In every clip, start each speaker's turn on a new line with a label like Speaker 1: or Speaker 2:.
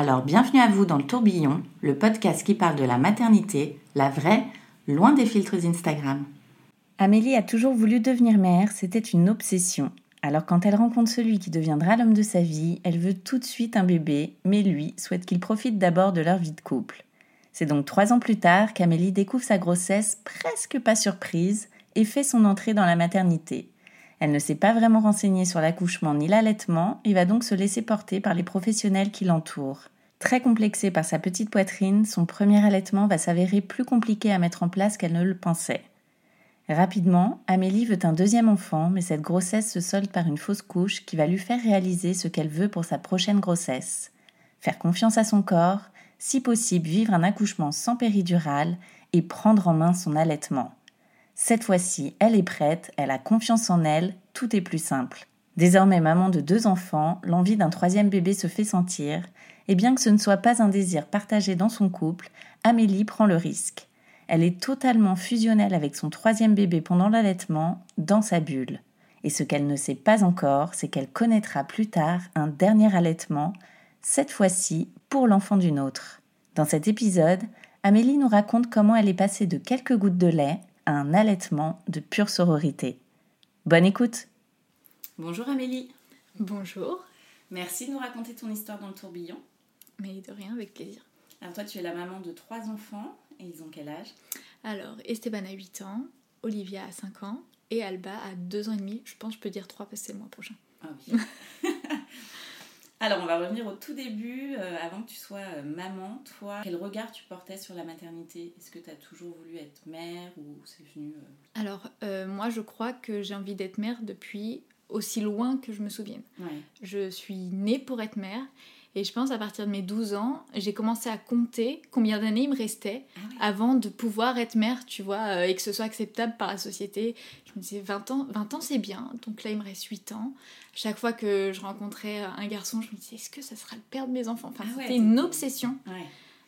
Speaker 1: Alors bienvenue à vous dans le tourbillon, le podcast qui parle de la maternité, la vraie, loin des filtres Instagram. Amélie a toujours voulu devenir mère, c'était une obsession. Alors quand elle rencontre celui qui deviendra l'homme de sa vie, elle veut tout de suite un bébé, mais lui souhaite qu'il profite d'abord de leur vie de couple. C'est donc trois ans plus tard qu'Amélie découvre sa grossesse presque pas surprise et fait son entrée dans la maternité. Elle ne s'est pas vraiment renseignée sur l'accouchement ni l'allaitement et va donc se laisser porter par les professionnels qui l'entourent. Très complexée par sa petite poitrine, son premier allaitement va s'avérer plus compliqué à mettre en place qu'elle ne le pensait. Rapidement, Amélie veut un deuxième enfant, mais cette grossesse se solde par une fausse couche qui va lui faire réaliser ce qu'elle veut pour sa prochaine grossesse. Faire confiance à son corps, si possible vivre un accouchement sans péridurale et prendre en main son allaitement. Cette fois-ci, elle est prête, elle a confiance en elle, tout est plus simple. Désormais maman de deux enfants, l'envie d'un troisième bébé se fait sentir, et bien que ce ne soit pas un désir partagé dans son couple, Amélie prend le risque. Elle est totalement fusionnelle avec son troisième bébé pendant l'allaitement, dans sa bulle. Et ce qu'elle ne sait pas encore, c'est qu'elle connaîtra plus tard un dernier allaitement, cette fois-ci pour l'enfant d'une autre. Dans cet épisode, Amélie nous raconte comment elle est passée de quelques gouttes de lait un allaitement de pure sororité. Bonne écoute Bonjour Amélie.
Speaker 2: Bonjour.
Speaker 1: Merci de nous raconter ton histoire dans le tourbillon.
Speaker 2: Mais de rien, avec plaisir.
Speaker 1: Alors toi, tu es la maman de trois enfants, et ils ont quel âge?
Speaker 2: Alors, Esteban a 8 ans, Olivia a 5 ans, et Alba a 2 ans et demi. Je pense que je peux dire 3 parce que c'est le mois prochain.
Speaker 1: Ah oui. Alors, on va revenir au tout début, euh, avant que tu sois euh, maman. Toi, quel regard tu portais sur la maternité? Est-ce que tu as toujours voulu être mère ou c'est venu euh,
Speaker 2: Alors, moi, je crois que j'ai envie d'être mère depuis aussi loin que je me souvienne. Je suis née pour être mère. Et je pense à partir de mes 12 ans, j'ai commencé à compter combien d'années il me restait ah avant de pouvoir être mère, tu vois, et que ce soit acceptable par la société. Je me disais 20 ans, 20 ans c'est bien, donc là il me reste 8 ans chaque fois que je rencontrais un garçon, je me disais, est-ce que ça sera le père de mes enfants? Enfin, ah c'était une obsession.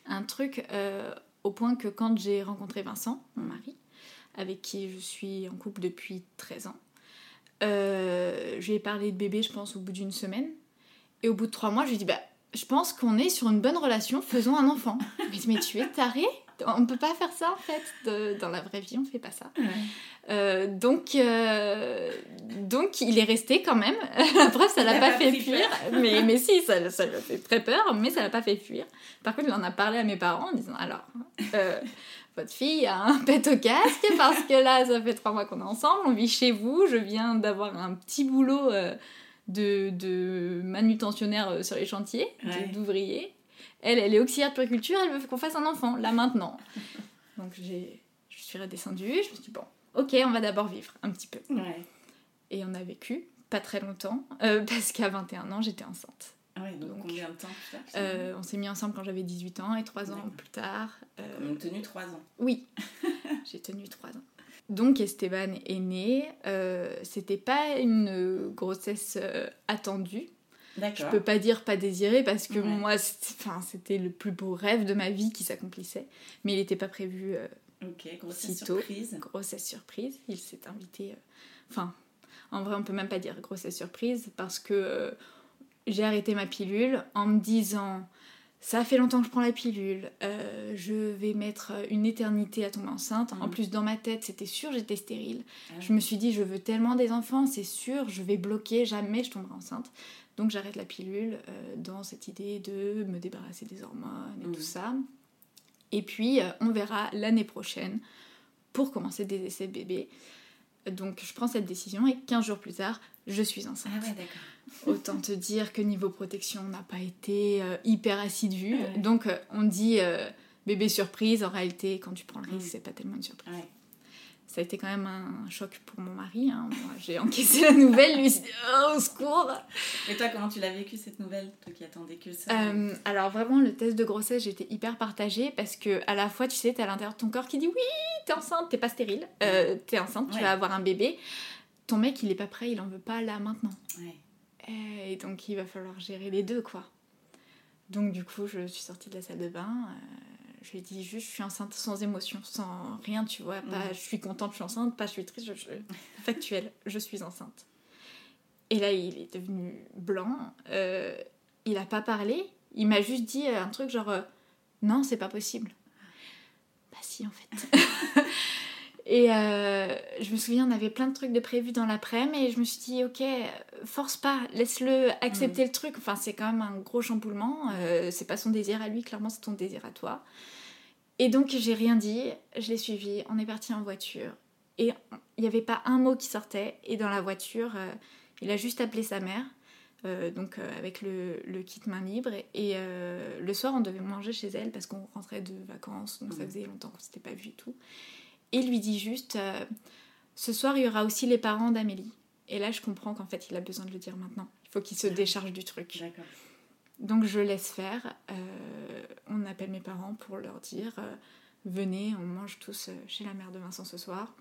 Speaker 2: Un truc euh, au point que quand j'ai rencontré Vincent, mon mari, avec qui je suis en couple depuis 13 ans, euh, je lui ai parlé de bébé, je pense, au bout d'une semaine. Et au bout de trois mois, je lui ai dit, bah, je pense qu'on est sur une bonne relation, faisons un enfant. mais, mais tu es taré On peut pas faire ça en fait. dans la vraie vie, on fait pas ça. Euh, donc, euh, donc, il est resté quand même. La preuve, ça l'a pas, fait fuir. Mais, mais si, ça, ça lui a fait très peur, mais ça l'a pas fait fuir. Par contre, il en a parlé à mes parents en disant Alors, euh, votre fille a un pet au casque parce que là, ça fait trois mois qu'on est ensemble, on vit chez vous, je viens d'avoir un petit boulot de, de manutentionnaire sur les chantiers, d'ouvrier. Elle, elle est auxiliaire de puriculture, elle veut qu'on fasse un enfant, là maintenant. Donc, j'ai, je suis redescendue, je me suis dit Bon ok, on va d'abord vivre un petit peu. Et on a vécu pas très longtemps, euh, parce qu'à 21 ans, j'étais enceinte.
Speaker 1: Ah ouais, donc, combien de temps plus tard
Speaker 2: euh, On s'est mis ensemble quand j'avais 18 ans et 3 ans plus tard.
Speaker 1: Euh... Comme tenu 3 ans
Speaker 2: Oui, j'ai tenu 3 ans. Donc Esteban est né. Euh, c'était pas une grossesse attendue. Je peux pas dire pas désirée parce que moi, c'était le plus beau rêve de ma vie qui s'accomplissait. Mais il n'était pas prévu
Speaker 1: Ok, grossesse surprise.
Speaker 2: Grossesse surprise. Il s'est invité. Euh, enfin, en vrai, on peut même pas dire grossesse surprise parce que euh, j'ai arrêté ma pilule en me disant ça fait longtemps que je prends la pilule, euh, je vais mettre une éternité à tomber enceinte. En mm. plus, dans ma tête, c'était sûr, j'étais stérile. Ah je me suis dit, je veux tellement des enfants, c'est sûr, je vais bloquer, jamais je tomberai enceinte. Donc j'arrête la pilule dans cette idée de me débarrasser des hormones et tout mm. ça. Et puis, on verra l'année prochaine pour commencer des essais bébés. Donc, je prends cette décision et 15 jours plus tard, je suis enceinte.
Speaker 1: Ah ouais, d'accord.
Speaker 2: Autant te dire que niveau protection, on n'a pas été hyper assidu. Donc, on dit bébé surprise. En réalité, quand tu prends le risque, mm. c'est pas tellement une surprise ça a été quand même un choc pour mon mari. Hein. J'ai encaissé la nouvelle, lui s'est dit oh, au secours.
Speaker 1: Et toi, comment tu l'as vécu cette nouvelle, toi qui attendais que ça?
Speaker 2: Euh, Alors vraiment, le test de grossesse, j'étais hyper partagée parce que à la fois, tu sais, t'as l'intérieur de ton corps qui dit oui, t'es enceinte, t'es pas stérile, euh, t'es enceinte, tu vas avoir un bébé. Ton mec, il est pas prêt, il en veut pas là maintenant. Et donc, il va falloir gérer les deux, quoi. Donc du coup, je suis sortie de la salle de bain. Euh, je lui ai dit juste, je suis enceinte sans émotion, sans rien, tu vois. Pas je suis contente, je suis enceinte, pas je suis triste, je, factuel, je suis enceinte. Et là, il est devenu blanc. Euh, il a pas parlé. Il m'a juste dit un truc genre, euh, non, c'est pas possible. Bah si, en fait. et euh, je me souviens, on avait plein de trucs de prévus dans l'après-midi, et je me suis dit, ok, force pas, laisse-le accepter mm. le truc. Enfin, c'est quand même un gros chamboulement. c'est pas son désir à lui, clairement, c'est ton désir à toi. Et donc j'ai rien dit, je l'ai suivi, on est parti en voiture. Et il n'y avait pas un mot qui sortait. Et dans la voiture, euh, il a juste appelé sa mère, euh, donc euh, avec le, kit main libre. Et le soir, on devait manger chez elle parce qu'on rentrait de vacances, donc ça faisait longtemps qu'on s'était pas vu et tout. Et il lui dit juste, ce soir, il y aura aussi les parents d'Amélie. Et là, je comprends qu'en fait, il a besoin de le dire maintenant. Il faut qu'il se décharge du truc. D'accord. Donc je laisse faire. Euh, on appelle mes parents pour leur dire euh, venez, on mange tous euh, chez la mère de Vincent ce soir.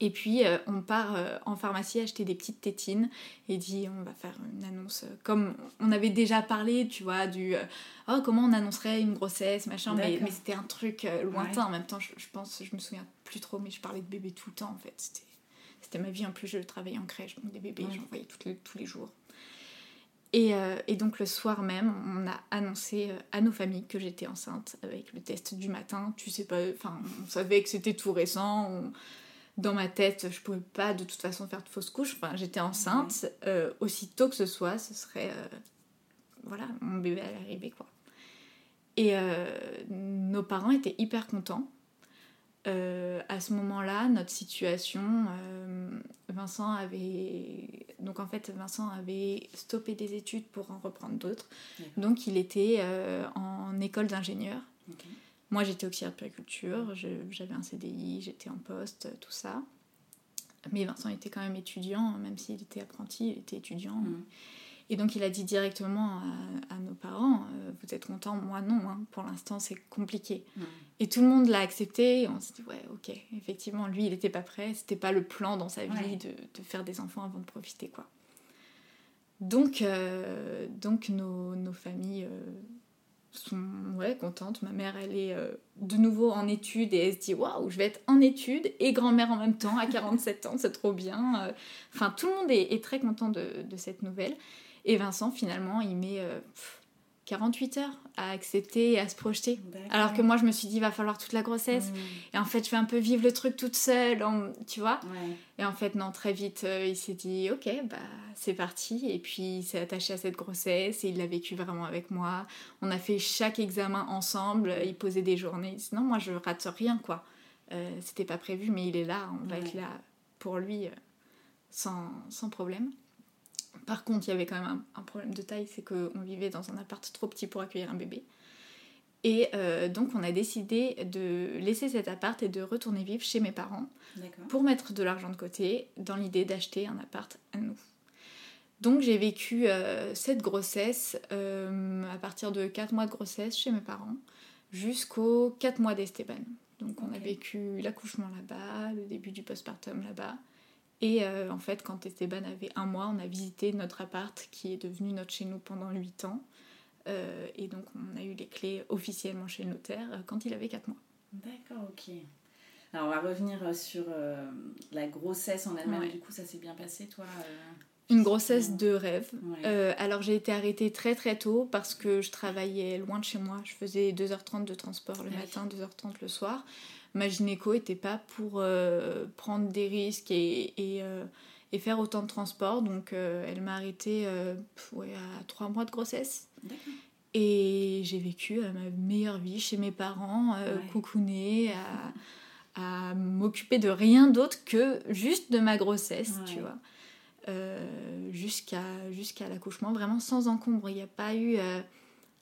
Speaker 2: Et puis on part en pharmacie acheter des petites tétines et dit on va faire une annonce comme on avait déjà parlé, tu vois, du oh comment on annoncerait une grossesse, machin, mais, c'était un truc lointain en même temps. Je, pense, je me souviens plus trop, mais je parlais de bébé tout le temps en fait. C'était ma vie en plus, je travaillais en crèche, donc des bébés, j'en voyais tous les jours. Euh, et, donc le soir même, on a annoncé euh, à nos familles que j'étais enceinte avec le test du matin. Tu sais pas, enfin, on savait que c'était tout récent. Dans ma tête, je pouvais pas de toute façon faire de fausse couche. Enfin, j'étais enceinte. Euh, aussitôt que ce soit, ce serait, voilà, mon bébé allait arriver quoi. Et nos parents étaient hyper contents euh, à ce moment-là, notre situation, euh, Vincent avait. Donc en fait, Vincent avait stoppé des études pour en reprendre d'autres. Donc il était euh, en école d'ingénieur. Moi j'étais auxiliaire de périculture, j'avais un CDI, j'étais en poste, tout ça. Mais Vincent était quand même étudiant, même s'il était apprenti, il était étudiant. Mmh. Et donc il a dit directement à, nos parents, euh, vous êtes contents Moi non, hein. pour l'instant c'est compliqué. Et tout le monde l'a accepté, et on s'est dit, ouais, ok, effectivement, lui il n'était pas prêt, c'était pas le plan dans sa vie de, de, faire des enfants avant de profiter, quoi. Donc, euh, donc nos, nos familles euh, sont ouais, contentes. Ma mère, elle est de nouveau en études et elle se dit waouh, je vais être en études et grand-mère en même temps à 47 ans, c'est trop bien. Enfin, tout le monde est, est très content de, de, cette nouvelle. Et Vincent, finalement, il met 48 euh, heures à accepter et à se projeter. Alors que moi, je me suis dit, il va falloir toute la grossesse. Mmh. Et en fait, je vais un peu vivre le truc toute seule, tu vois. Et en fait, non, très vite, euh, il s'est dit, ok, bah, c'est parti. Et puis, il s'est attaché à cette grossesse et il l'a vécu vraiment avec moi. On a fait chaque examen ensemble. Il posait des journées. Sinon, moi, je rate rien, quoi. Euh, c'était pas prévu, mais il est là. On va être là pour lui sans, sans problème. Par contre, il y avait quand même un, problème de taille, c'est qu'on vivait dans un appart trop petit pour accueillir un bébé. Et euh, donc on a décidé de laisser cet appart et de retourner vivre chez mes parents pour mettre de l'argent de côté dans l'idée d'acheter un appart à nous. Donc j'ai vécu euh, cette grossesse euh, à partir de 4 mois de grossesse chez mes parents jusqu'aux 4 mois d'Esteban. Donc on a vécu l'accouchement là-bas, le début du postpartum là-bas. Et euh, en fait, quand Esteban avait un mois, on a visité notre appart qui est devenu notre chez nous pendant 8 ans. Euh, et donc, on a eu les clés officiellement chez le notaire euh, quand il avait 4 mois.
Speaker 1: D'accord, ok. Alors, on va revenir sur la grossesse en elle-même. Du coup, ça s'est bien passé, toi
Speaker 2: Une grossesse de rêve. alors, j'ai été arrêtée très très tôt parce que je travaillais loin de chez moi. Je faisais 2h30 de transport le matin, 2h30 le soir ma gynéco n'était pas pour euh, prendre des risques et, euh, et, faire autant de transport. Donc euh, elle m'a arrêté ouais, à trois mois de grossesse. Et j'ai vécu ma meilleure vie chez mes parents, coucounée, à, à m'occuper de rien d'autre que juste de ma grossesse, tu vois. jusqu'à jusqu'à l'accouchement, vraiment sans encombre. Il n'y a pas eu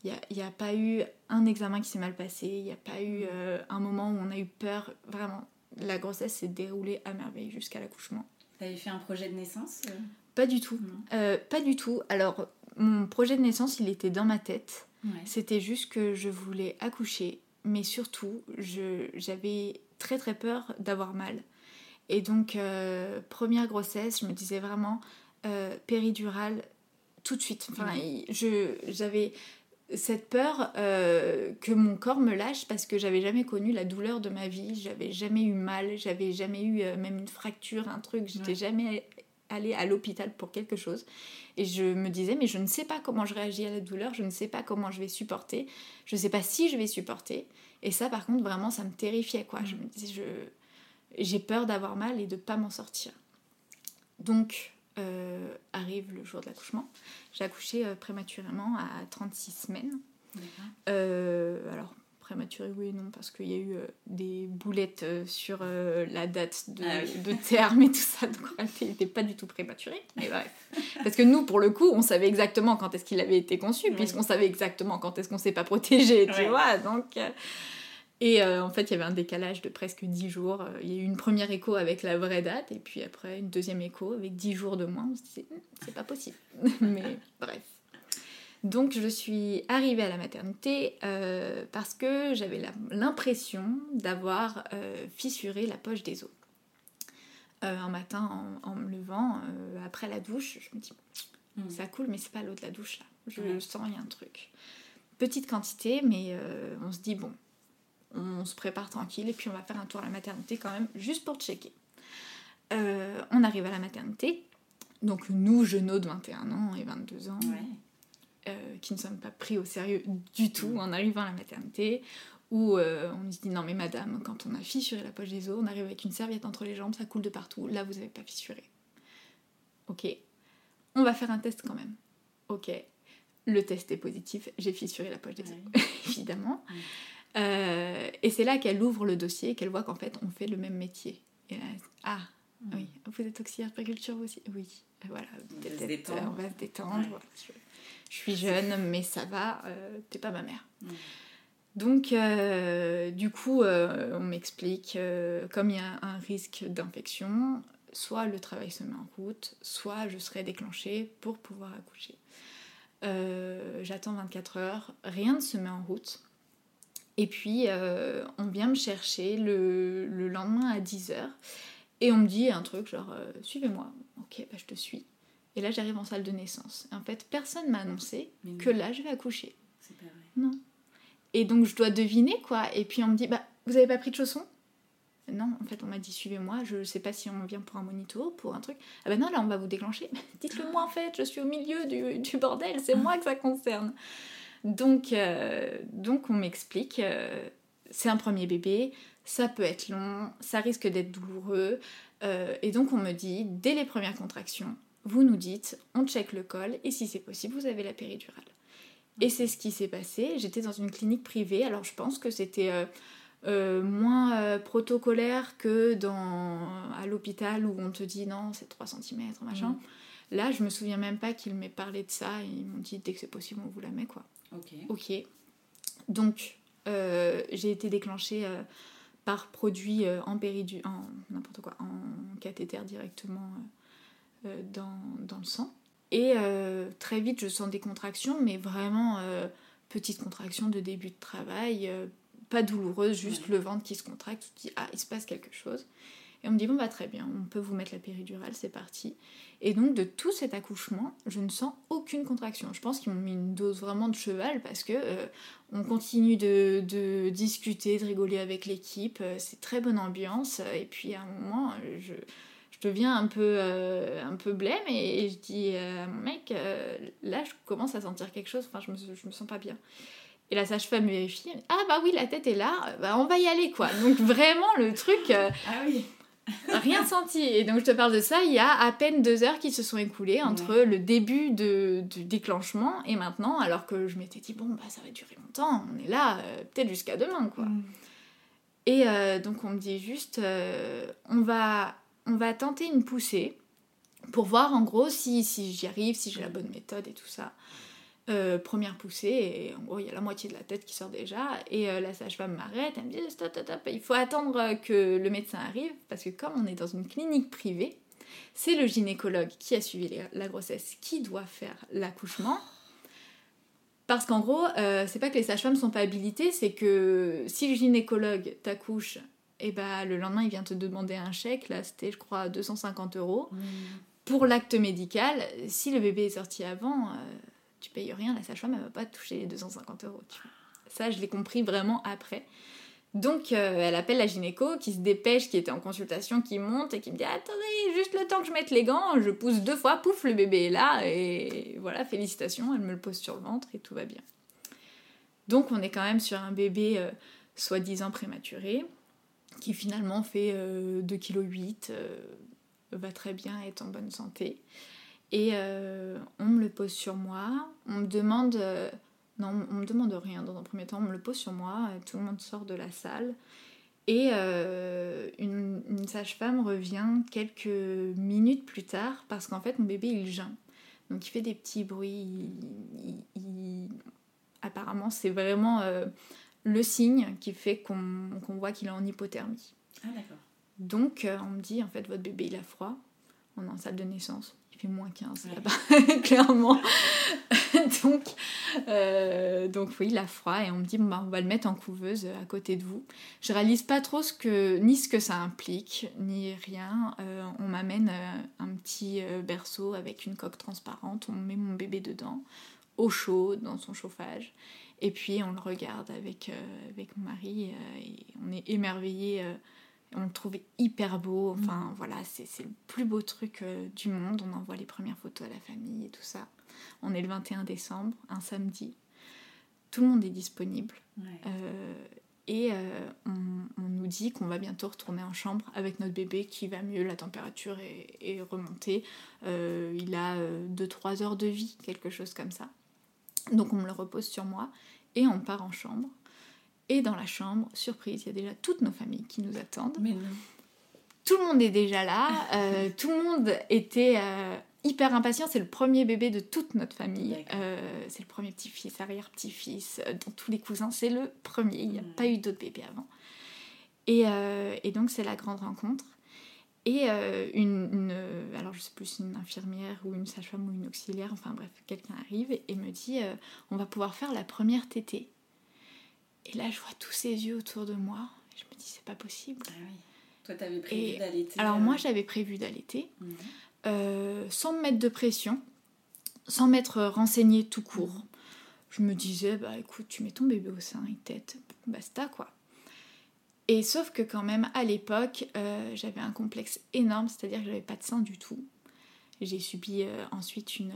Speaker 2: il n'y a, pas eu un examen qui s'est mal passé, il n'y a pas eu euh, un moment où on a eu peur. Vraiment, la grossesse s'est déroulée à merveille jusqu'à l'accouchement.
Speaker 1: Tu avais fait un projet de naissance euh?
Speaker 2: Pas du tout. Euh, pas du tout. Alors, mon projet de naissance, il était dans ma tête. C'était juste que je voulais accoucher, mais surtout, j'avais très très peur d'avoir mal. Et donc, première grossesse, je me disais vraiment péridurale tout de suite. Enfin, j'avais cette peur euh, que mon corps me lâche parce que j'avais jamais connu la douleur de ma vie, j'avais jamais eu mal, j'avais jamais eu euh, même une fracture, un truc, j'étais jamais allée à l'hôpital pour quelque chose. Et je me disais, mais je ne sais pas comment je réagis à la douleur, je ne sais pas comment je vais supporter, je ne sais pas si je vais supporter. Et ça, par contre, vraiment, ça me terrifiait, quoi. Je me disais, je... j'ai peur d'avoir mal et de pas m'en sortir. Donc, euh, arrive le jour de l'accouchement. J'ai accouché euh, prématurément à 36 semaines. Euh, alors, prématuré, oui et non, parce qu'il y a eu des boulettes sur la date de, ah de, terme et tout ça, donc en réalité, il n'était pas du tout prématuré. Mais bref. Parce que nous, pour le coup, on savait exactement quand est-ce qu'il avait été conçu, puisqu'on savait exactement quand est-ce qu'on s'est pas protégé, tu vois. Donc. Et euh, en fait, il y avait un décalage de presque 10 jours. Euh, il y a eu une première écho avec la vraie date, et puis après une deuxième écho avec 10 jours de moins. On se disait, hum, c'est pas possible. Mais bref. Donc je suis arrivée à la maternité euh, parce que j'avais l'impression d'avoir fissuré la poche des os. un matin, en, me levant, après la douche, je me dis, hum. ça coule, mais c'est pas l'eau de la douche là. Je sens, il y a un truc. Petite quantité, mais on se dit, bon, on se prépare tranquille et puis on va faire un tour à la maternité quand même, juste pour checker. Euh, on arrive à la maternité, donc nous, jeunes de 21 ans et 22 ans, euh, qui ne sommes pas pris au sérieux du tout en arrivant à la maternité, où euh, on nous dit non mais madame, quand on a fissuré la poche des os, on arrive avec une serviette entre les jambes, ça coule de partout, là vous n'avez pas fissuré. Ok, on va faire un test quand même. Ok, le test est positif, j'ai fissuré la poche des os, évidemment. Euh, et c'est là qu'elle ouvre le dossier, qu'elle voit qu'en fait on fait le même métier. Et ah, mm. oui, vous êtes auxiliaire d'agriculture aussi? Oui, voilà, on va se détendre. On va se détendre. Je, suis jeune, mais ça va, euh, t'es pas ma mère. Mm. Donc, euh, du coup, on m'explique, comme il y a un risque d'infection, soit le travail se met en route, soit je serai déclenchée pour pouvoir accoucher. J'attends 24 heures, rien ne se met en route. Et puis, euh, on vient me chercher le, lendemain à 10h. Et on me dit un truc genre, euh, suivez-moi. Ok, bah, je te suis. Et là, j'arrive en salle de naissance. Et en fait, personne m'a annoncé que là, je vais accoucher.
Speaker 1: C'est pas vrai.
Speaker 2: Non. Et donc, je dois deviner, quoi. Et puis, on me dit, bah, vous avez pas pris de chaussons? Non, en fait, on m'a dit suivez-moi, je sais pas si on vient pour un monito, pour un truc. Ah ben non, là, on va vous déclencher. Dites-le moi, en fait, je suis au milieu du, du bordel, c'est moi que ça concerne. Donc, euh, donc on m'explique, euh, c'est un premier bébé, ça peut être long, ça risque d'être douloureux. Euh, et donc on me dit, dès les premières contractions, vous nous dites, on check le col, et si c'est possible, vous avez la péridurale. Et c'est ce qui s'est passé. J'étais dans une clinique privée, alors je pense que c'était moins protocolaire que dans, à l'hôpital où on te dit non, c'est 3 cm, machin. Mm. Là, je me souviens même pas qu'ils m'aient parlé de ça, ils m'ont dit dès que c'est possible, on vous la met quoi.
Speaker 1: Ok.
Speaker 2: Donc, euh, j'ai été déclenchée euh, par produit euh, en péridu, en n'importe quoi, en cathéter directement dans, dans, le sang. Et très vite, je sens des contractions, mais vraiment petites contractions de début de travail, pas douloureuses, juste le ventre qui se contracte. Tu te dis, ah, il se passe quelque chose. Et on me dit, bon, bah très bien, on peut vous mettre la péridurale, c'est parti. Et donc, de tout cet accouchement, je ne sens aucune contraction. Je pense qu'ils m'ont mis une dose vraiment de cheval parce que euh, on continue de, discuter, de rigoler avec l'équipe. Euh, c'est très bonne ambiance. Et puis, à un moment, je, deviens un peu, euh, un peu blême et, je dis mon mec, là, je commence à sentir quelque chose. Enfin, je me, je me sens pas bien. Et la sage-femme vérifie, ah bah oui, la tête est là, bah on va y aller quoi. Donc vraiment le truc.
Speaker 1: ah oui
Speaker 2: Rien senti. Et donc je te parle de ça, il y a à peine deux heures qui se sont écoulées entre le début de, du déclenchement et maintenant, alors que je m'étais dit, bon, bah ça va durer longtemps, on est là, euh, peut-être jusqu'à demain, quoi. Mm. Et euh, donc on me dit juste, euh, on, va, on va tenter une poussée pour voir en gros si, si j'y arrive, si j'ai la bonne méthode et tout ça. Euh, première poussée, et en gros, il y a la moitié de la tête qui sort déjà, et euh, la sage-femme m'arrête, elle me dit stop, stop, stop, il faut attendre que le médecin arrive, parce que comme on est dans une clinique privée, c'est le gynécologue qui a suivi la grossesse qui doit faire l'accouchement. Parce qu'en gros, euh, c'est pas que les sages-femmes sont pas habilitées, c'est que si le gynécologue t'accouche, et eh bah le lendemain il vient te demander un chèque, là c'était je crois 250 euros, mmh. pour l'acte médical. Si le bébé est sorti avant, tu payes rien, la sage-femme, elle va pas toucher les 250 euros. Ça, je l'ai compris vraiment après. Donc, euh, elle appelle la gynéco qui se dépêche, qui était en consultation, qui monte et qui me dit Attendez, juste le temps que je mette les gants, je pousse deux fois, pouf, le bébé est là, et voilà, félicitations, elle me le pose sur le ventre et tout va bien. Donc, on est quand même sur un bébé euh, soi-disant prématuré, qui finalement fait 2,8 kg, euh, va très bien, est en bonne santé. Et euh, on me le pose sur moi. On me demande. Euh, non, on me demande rien dans un premier temps. On me le pose sur moi. tout le monde sort de la salle. Et euh, une, sage-femme revient quelques minutes plus tard parce qu'en fait, mon bébé, il geint. Donc, il fait des petits bruits. Apparemment, c'est vraiment le signe qui fait qu'on voit qu'il est en hypothermie.
Speaker 1: Ah, d'accord.
Speaker 2: Donc, on me dit, en fait, votre bébé, il a froid. On est en salle de naissance moins 15 là-bas, clairement. donc, euh, donc oui, il a froid et on me dit bah, on va le mettre en couveuse à côté de vous. Je réalise pas trop ce que, ni ce que ça implique, ni rien. Euh, on m'amène euh, un petit berceau avec une coque transparente, on met mon bébé dedans, au chaud, dans son chauffage. Et puis on le regarde avec, avec mon mari et on est émerveillé on le trouvait hyper beau. Enfin, voilà, c'est le plus beau truc euh, du monde. On envoie les premières photos à la famille et tout ça. On est le 21 décembre, un samedi. Tout le monde est disponible. Euh, et euh, on, nous dit qu'on va bientôt retourner en chambre avec notre bébé qui va mieux, la température est, remontée. il a 2-3 heures de vie, quelque chose comme ça. Donc on me le repose sur moi et on part en chambre. Et dans la chambre, surprise, il y a déjà toutes nos familles qui nous attendent.
Speaker 1: Mais non.
Speaker 2: Tout le monde est déjà là. Euh, tout le monde était euh, hyper impatient. C'est le premier bébé de toute notre famille. Euh, c'est le premier petit-fils, arrière-petit-fils. dans tous les cousins, c'est le premier. Il n'y a pas eu d'autres bébés avant. Et, et donc, c'est la grande rencontre. Et une, une, alors je sais plus, une infirmière ou une sage-femme ou une auxiliaire, enfin bref, quelqu'un arrive et me dit on va pouvoir faire la première tétée. Et là, je vois tous ces yeux autour de moi. je me dis, c'est pas possible.
Speaker 1: Ah oui. Toi, t'avais prévu d'allaiter
Speaker 2: Alors, moi, euh, j'avais prévu d'allaiter, mhm. euh, sans me mettre de pression, sans m'être renseigné tout court. Mhm. Je me disais, bah écoute, tu mets ton bébé au sein, il tête, basta quoi. Et sauf que quand même, à l'époque, euh, j'avais un complexe énorme, c'est-à-dire que j'avais pas de sein du tout. J'ai subi ensuite une,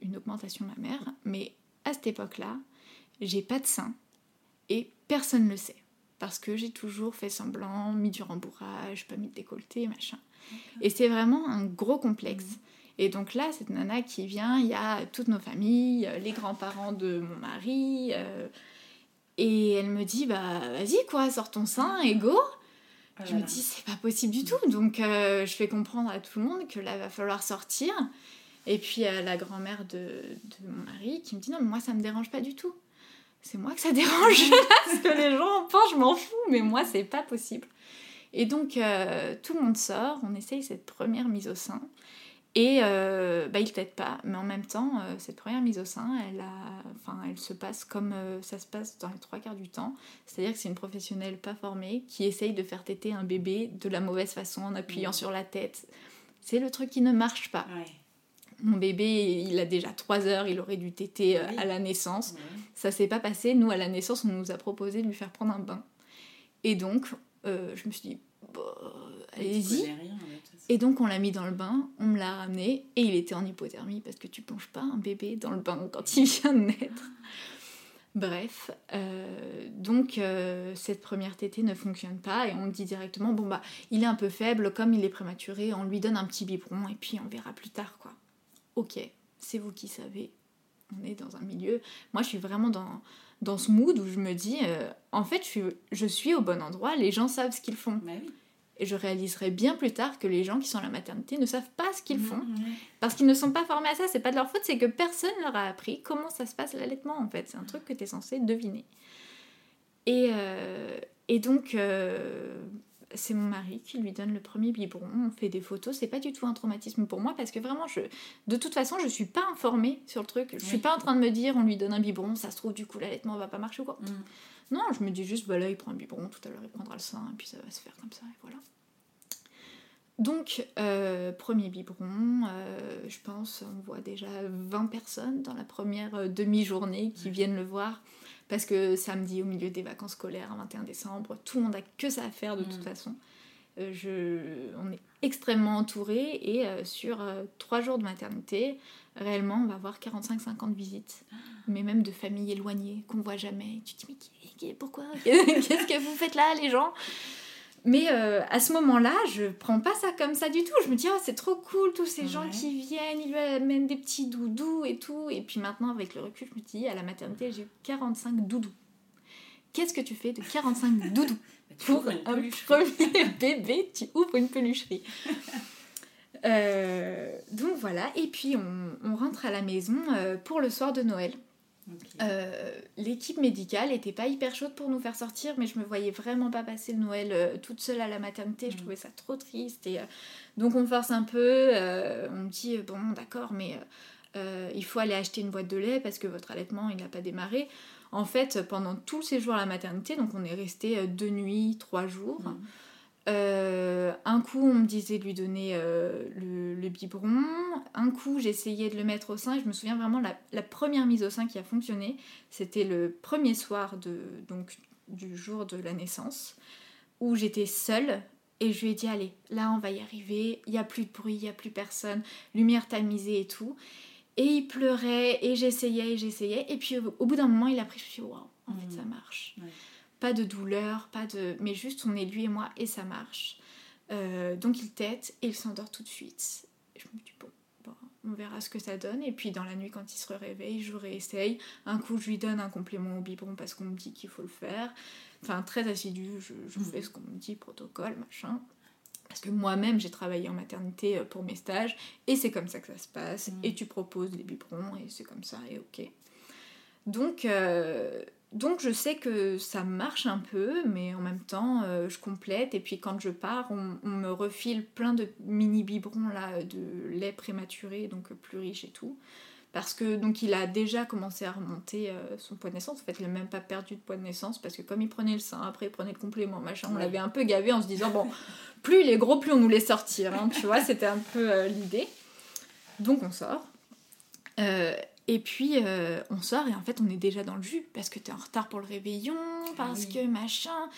Speaker 2: une augmentation mammaire, mais à cette époque-là, j'ai pas de sein et personne ne le sait. Parce que j'ai toujours fait semblant, mis du rembourrage, pas mis de décolleté, machin. Et c'est vraiment un gros complexe. Mhm. Et donc là, cette nana qui vient, il y a toutes nos familles, euh, les grands-parents de mon mari. Euh, et elle me dit, bah vas-y quoi, sors ton sein et go. Ah je me dis, c'est pas possible du tout. Donc euh, je fais comprendre à tout le monde que là, va falloir sortir. Et puis à la grand-mère de, de, mon mari qui me dit, non, mais moi ça me dérange pas du tout c'est moi que ça dérange. Ce que les gens pensent, je m'en fous, mais moi, c'est pas possible. Et donc, euh, tout le monde sort, on essaye cette première mise au sein. Et euh, bah, il t'aide pas, mais en même temps, euh, cette première mise au sein, elle, a, enfin, elle se passe comme ça se passe dans les trois quarts du temps. C'est-à-dire que c'est une professionnelle pas formée qui essaye de faire téter un bébé de la mauvaise façon en appuyant mmh. sur la tête. C'est le truc qui ne marche pas. Mon bébé, il a déjà 3 heures, il aurait dû téter euh, à la naissance. Ça s'est pas passé. Nous, à la naissance, on nous a proposé de lui faire prendre un bain. Et donc, euh, je me suis dit, bah, allez-y. Et donc, on l'a mis dans le bain, on me l'a ramené, et il était en hypothermie parce que tu plonges pas un bébé dans le bain quand il vient de naître. Bref, euh, donc euh, cette première tétée ne fonctionne pas et on me dit directement bon bah il est un peu faible, comme il est prématuré, on lui donne un petit biberon et puis on verra plus tard quoi. Ok, c'est vous qui savez, on est dans un milieu. Moi je suis vraiment dans, dans ce mood où je me dis euh, en fait je suis, je suis au bon endroit, les gens savent ce qu'ils font.
Speaker 1: Bah oui.
Speaker 2: Et je réaliserai bien plus tard que les gens qui sont à la maternité ne savent pas ce qu'ils
Speaker 1: Mhm,
Speaker 2: font.
Speaker 1: ouais.
Speaker 2: Parce qu'ils ne sont pas formés à ça, c'est pas de leur faute, c'est que personne leur a appris comment ça se passe l'allaitement en fait. C'est un truc que tu es censé deviner. Et, euh, et donc, euh, c'est mon mari qui lui donne le premier biberon. On fait des photos. C'est pas du tout un traumatisme pour moi parce que vraiment, je, de toute façon, je suis pas informée sur le truc. Je suis
Speaker 1: Oui.
Speaker 2: pas en train de me dire on lui donne un biberon, ça se trouve, du coup, l'allaitement va pas marcher ou quoi.
Speaker 1: Mm.
Speaker 2: Non, je me dis juste, bah là, il prend un biberon, tout à l'heure, il prendra le sein, et puis ça va se faire comme ça, et voilà. Donc, euh, premier biberon, euh, je pense, on voit déjà 20 personnes dans la première euh, demi-journée qui viennent le voir, parce que samedi, au milieu des vacances scolaires, 21 décembre, tout le monde a que ça à faire de toute
Speaker 1: Mm.
Speaker 2: façon. Euh, je, on est extrêmement entouré et euh, sur euh, trois jours de maternité, réellement, on va avoir 45-50 visites, mais même de familles éloignées qu'on voit jamais. Tu te dis, mais qui- qui- pourquoi? Qu'est-ce que vous faites là, les gens? Mais euh, à ce moment-là, je prends pas ça comme ça du tout. Je me dis, oh, c'est trop cool, tous ces gens qui viennent, ils lui amènent des petits doudous et tout. Et puis maintenant, avec le recul, je me dis, à la maternité, j'ai eu 45 doudous. Qu'est-ce que tu fais de 45 doudous
Speaker 1: Bah,
Speaker 2: pour un premier bébé, tu ouvres une pelucherie. Euh, donc voilà, et puis on, on rentre à la maison euh, pour le soir de Noël. Euh, L'équipe médicale était pas hyper chaude pour nous faire sortir, mais je me voyais vraiment pas passer le Noël euh, toute seule à la maternité. Je
Speaker 1: Mhm.
Speaker 2: trouvais ça trop triste. Et, euh, donc on force un peu. on me dit bon, d'accord, mais il faut aller acheter une boîte de lait parce que votre allaitement il n'a pas démarré. En fait, pendant tout le séjour à la maternité, donc on est resté deux nuits, trois jours.
Speaker 1: Mhm.
Speaker 2: Euh, un coup, on me disait de lui donner euh, le, le biberon. Un coup, j'essayais de le mettre au sein. Et je me souviens vraiment, la, la première mise au sein qui a fonctionné, c'était le premier soir de, donc, du jour de la naissance, où j'étais seule. Et je lui ai dit, allez, là, on va y arriver. Il n'y a plus de bruit, il n'y a plus personne. Lumière tamisée et tout. Et il pleurait, et j'essayais, et j'essayais. Et puis, au, au bout d'un moment, il a pris, je me suis dit, waouh, en fait,
Speaker 1: Mhm.
Speaker 2: ça marche
Speaker 1: Ouais.
Speaker 2: Pas de douleur, pas de. Mais juste on est lui et moi et ça marche. Euh, donc il tète et il s'endort tout de suite. Et je me dis bon, bon, on verra ce que ça donne. Et puis dans la nuit quand il se réveille, je réessaye. Un coup je lui donne un complément au biberon parce qu'on me dit qu'il faut le faire. Enfin très assidu, je, je
Speaker 1: Mhm.
Speaker 2: fais ce qu'on me dit, protocole, machin. Parce que moi-même j'ai travaillé en maternité euh, pour mes stages et c'est comme ça que ça se passe.
Speaker 1: Mhm.
Speaker 2: Et tu proposes les biberons et c'est comme ça et ok. Donc, euh, donc je sais que ça marche un peu, mais en même temps, euh, je complète. Et puis quand je pars, on, on me refile plein de mini biberons là, de lait prématuré, donc plus riche et tout. Parce que donc il a déjà commencé à remonter euh, son poids de naissance. En fait, il n'a même pas perdu de poids de naissance parce que comme il prenait le sein, après il prenait le complément, machin, on
Speaker 1: Ouais.
Speaker 2: l'avait un peu gavé en se disant bon, plus il est gros, plus on nous laisse sortir. hein, tu vois, c'était un peu euh, l'idée. Donc on sort. Euh, et puis euh, on sort et en fait on est déjà dans le jus parce que t'es en retard pour le réveillon, parce
Speaker 1: oui.
Speaker 2: que machin.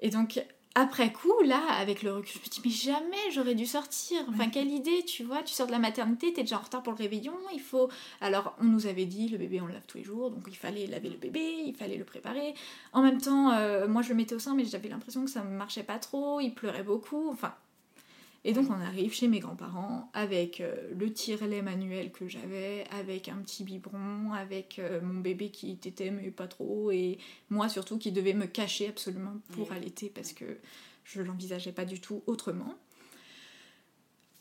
Speaker 2: Et donc après coup, là, avec le recul, je me dis mais jamais j'aurais dû sortir. Enfin
Speaker 1: Ouais.
Speaker 2: quelle idée, tu vois, tu sors de la maternité, t'es déjà en retard pour le réveillon, il faut... Alors on nous avait dit le bébé on le lave tous les jours, donc il fallait laver le bébé, il fallait le préparer. En même temps, euh, moi je le mettais au sein mais j'avais l'impression que ça ne marchait pas trop, il pleurait beaucoup, enfin... Et donc on arrive chez mes grands-parents avec euh, le tire-lait manuel que j'avais, avec un petit biberon, avec euh, mon bébé qui tétait mais pas trop, et moi surtout qui devait me cacher absolument pour allaiter parce que je l'envisageais pas du tout autrement.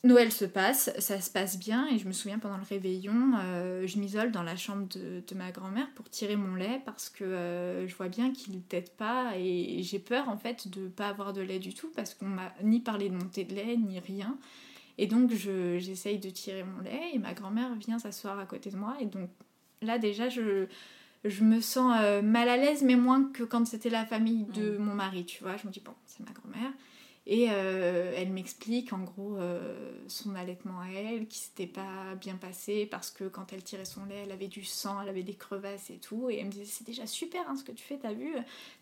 Speaker 2: Noël se passe, ça se passe bien et je me souviens pendant le réveillon, euh, je m'isole dans la chambre de, de ma grand-mère pour tirer mon lait parce que euh, je vois bien qu'il ne tète pas et j'ai peur en fait de pas avoir de lait du tout parce qu'on m'a ni parlé de montée de lait ni rien. Et donc je- j'essaye de tirer mon lait et ma grand-mère vient s'asseoir à côté de moi et donc là déjà je, je me sens euh, mal à l'aise mais moins que quand c'était la famille de mon mari, tu vois. Je me dis bon c'est ma grand-mère. Et euh, elle m'explique en gros euh, son allaitement à elle, qui s'était pas bien passé parce que quand elle tirait son lait, elle avait du sang, elle avait des crevasses et tout. Et elle me disait c'est déjà super hein, ce que tu fais, t'as vu,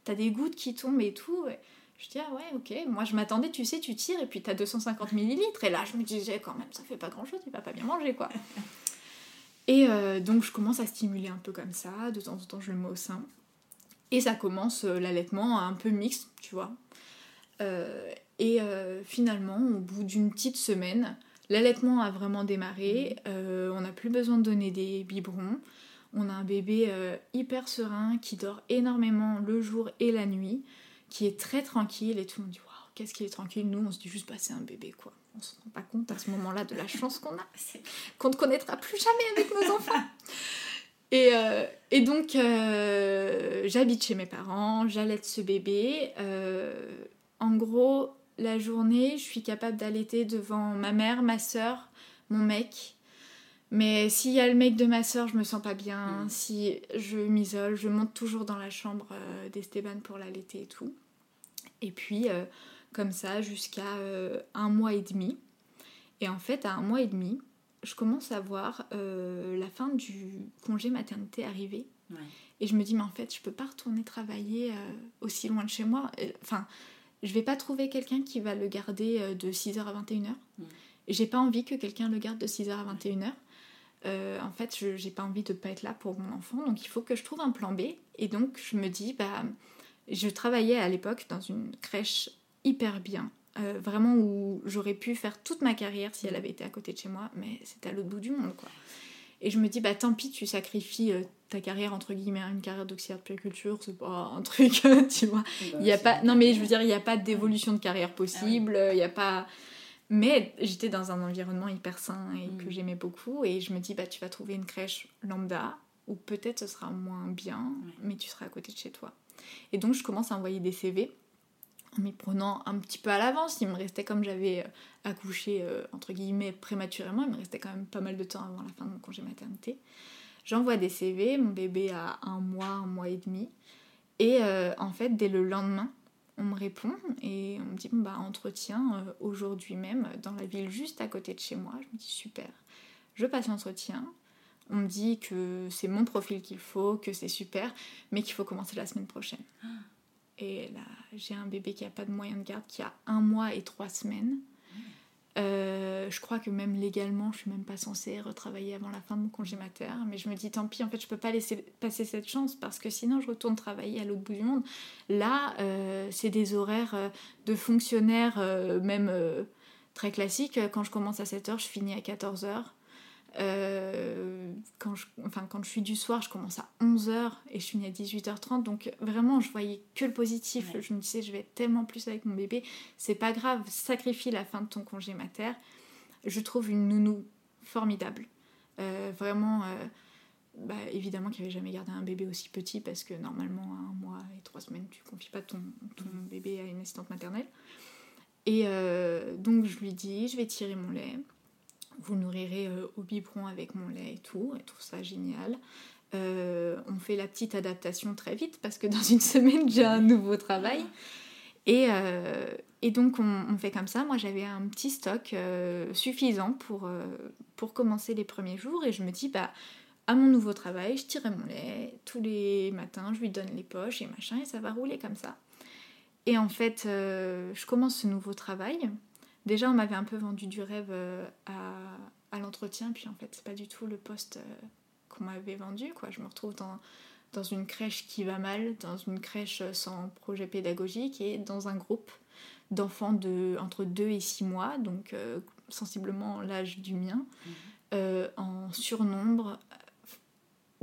Speaker 2: t'as des gouttes qui tombent et tout. Et je dis ah ouais ok, moi je m'attendais, tu sais, tu tires et puis t'as 250 millilitres. Et là je me disais quand même ça fait pas grand chose, il va pas bien manger quoi. Et donc je commence à stimuler un peu comme ça, de temps en temps je le mets au sein. Et ça commence l'allaitement un peu mixte, tu vois. Et finalement, au bout d'une petite semaine, l'allaitement a vraiment démarré. on n'a plus besoin de donner des biberons. On a un bébé euh, hyper serein qui dort énormément le jour et la nuit, qui est très tranquille et tout le monde dit waouh, qu'est-ce qu'il est tranquille. Nous, on se dit juste bah, c'est un bébé quoi. On se rend pas compte à ce moment-là de la chance qu'on a, qu'on ne connaîtra plus jamais avec nos enfants. Et, euh, donc, euh, j'habite chez mes parents, j'allaite ce bébé. en gros, la journée, je suis capable d'allaiter devant ma mère, ma soeur, mon mec. Mais s'il y a le mec de ma soeur, je me sens pas bien. Mm. Si je m'isole, je monte toujours dans la chambre euh, d'Esteban pour l'allaiter et tout. Et puis, euh, comme ça, jusqu'à euh, un mois et demi. Et en fait, à un mois et demi, je commence à voir la fin du congé maternité arriver. Et je me dis, mais en fait, je peux pas retourner travailler aussi loin de chez moi. Enfin, je vais pas trouver quelqu'un qui va le garder de 6h à 21h. Mm. J'ai pas envie que quelqu'un le garde de 6h à 21h. Euh, en fait, je j'ai pas envie de pas être là pour mon enfant, donc il faut que je trouve un plan B. Et donc, je me dis, bah, je travaillais à l'époque dans une crèche hyper bien, euh, vraiment où j'aurais pu faire toute ma carrière si elle avait été à côté de chez moi, mais c'était à l'autre bout du monde, quoi. Et je me dis, bah tant pis, tu sacrifies euh, ta carrière, entre guillemets, une carrière d'auxiliaire de périculture, c'est pas un truc, tu vois. Bah, il y a pas, non mais je veux dire, il n'y a pas d'évolution de carrière possible, il n'y a pas mais j'étais dans un environnement hyper sain et que mm. j'aimais beaucoup. Et je me dis, bah, tu vas trouver une crèche lambda, ou peut-être ce sera moins bien, mais tu seras à côté de chez toi. Et donc, je commence à envoyer des CV en m'y prenant un petit peu à l'avance. Il me restait, comme j'avais euh, accouché, euh, entre guillemets, prématurément, il me restait quand même pas mal de temps avant la fin de mon congé maternité. J'envoie des CV, mon bébé a un mois, un mois et demi. Et euh, en fait, dès le lendemain, on me répond et on me dit bah entretien aujourd'hui même dans la ville juste à côté de chez moi. Je me dis super. Je passe l'entretien. On me dit que c'est mon profil qu'il faut, que c'est super, mais qu'il faut commencer la semaine prochaine. Et là, j'ai un bébé qui a pas de moyen de garde, qui a un mois et trois semaines. Euh, je crois que même légalement, je suis même pas censée retravailler avant la fin de mon congé mater. Mais je me dis, tant pis, en fait, je peux pas laisser passer cette chance parce que sinon, je retourne travailler à l'autre bout du monde. Là, euh, c'est des horaires euh, de fonctionnaires, même très classiques. Quand je commence à 7h, je finis à 14h. Euh, quand, je, enfin, quand je suis du soir, je commence à 11h et je finis à 18h30. Donc vraiment, je voyais que le positif. Je me disais, je vais être tellement plus avec mon bébé. C'est pas grave, sacrifie la fin de ton congé mater. Je trouve une nounou formidable. Euh, vraiment, euh, bah, évidemment qu'il avait jamais gardé un bébé aussi petit parce que normalement, à un mois et trois semaines, tu confies pas ton, ton bébé à une assistante maternelle. Et donc je lui dis, je vais tirer mon lait vous nourrirez euh, au biberon avec mon lait et tout, et tout ça génial. Euh, on fait la petite adaptation très vite parce que dans une semaine j'ai un nouveau travail. Et, euh, et donc on, fait comme ça. Moi j'avais un petit stock suffisant pour, pour commencer les premiers jours et je me dis bah à mon nouveau travail je tirerai mon lait tous les matins, je lui donne les poches et machin et ça va rouler comme ça. Et en fait je commence ce nouveau travail Déjà, on m'avait un peu vendu du rêve euh, à, l'entretien, puis en fait, c'est pas du tout le poste euh, qu'on m'avait vendu. Quoi. Je me retrouve dans, dans une crèche qui va mal, dans une crèche sans projet pédagogique et dans un groupe d'enfants de entre 2 et 6 mois, donc euh, sensiblement l'âge du mien, mhm. en surnombre,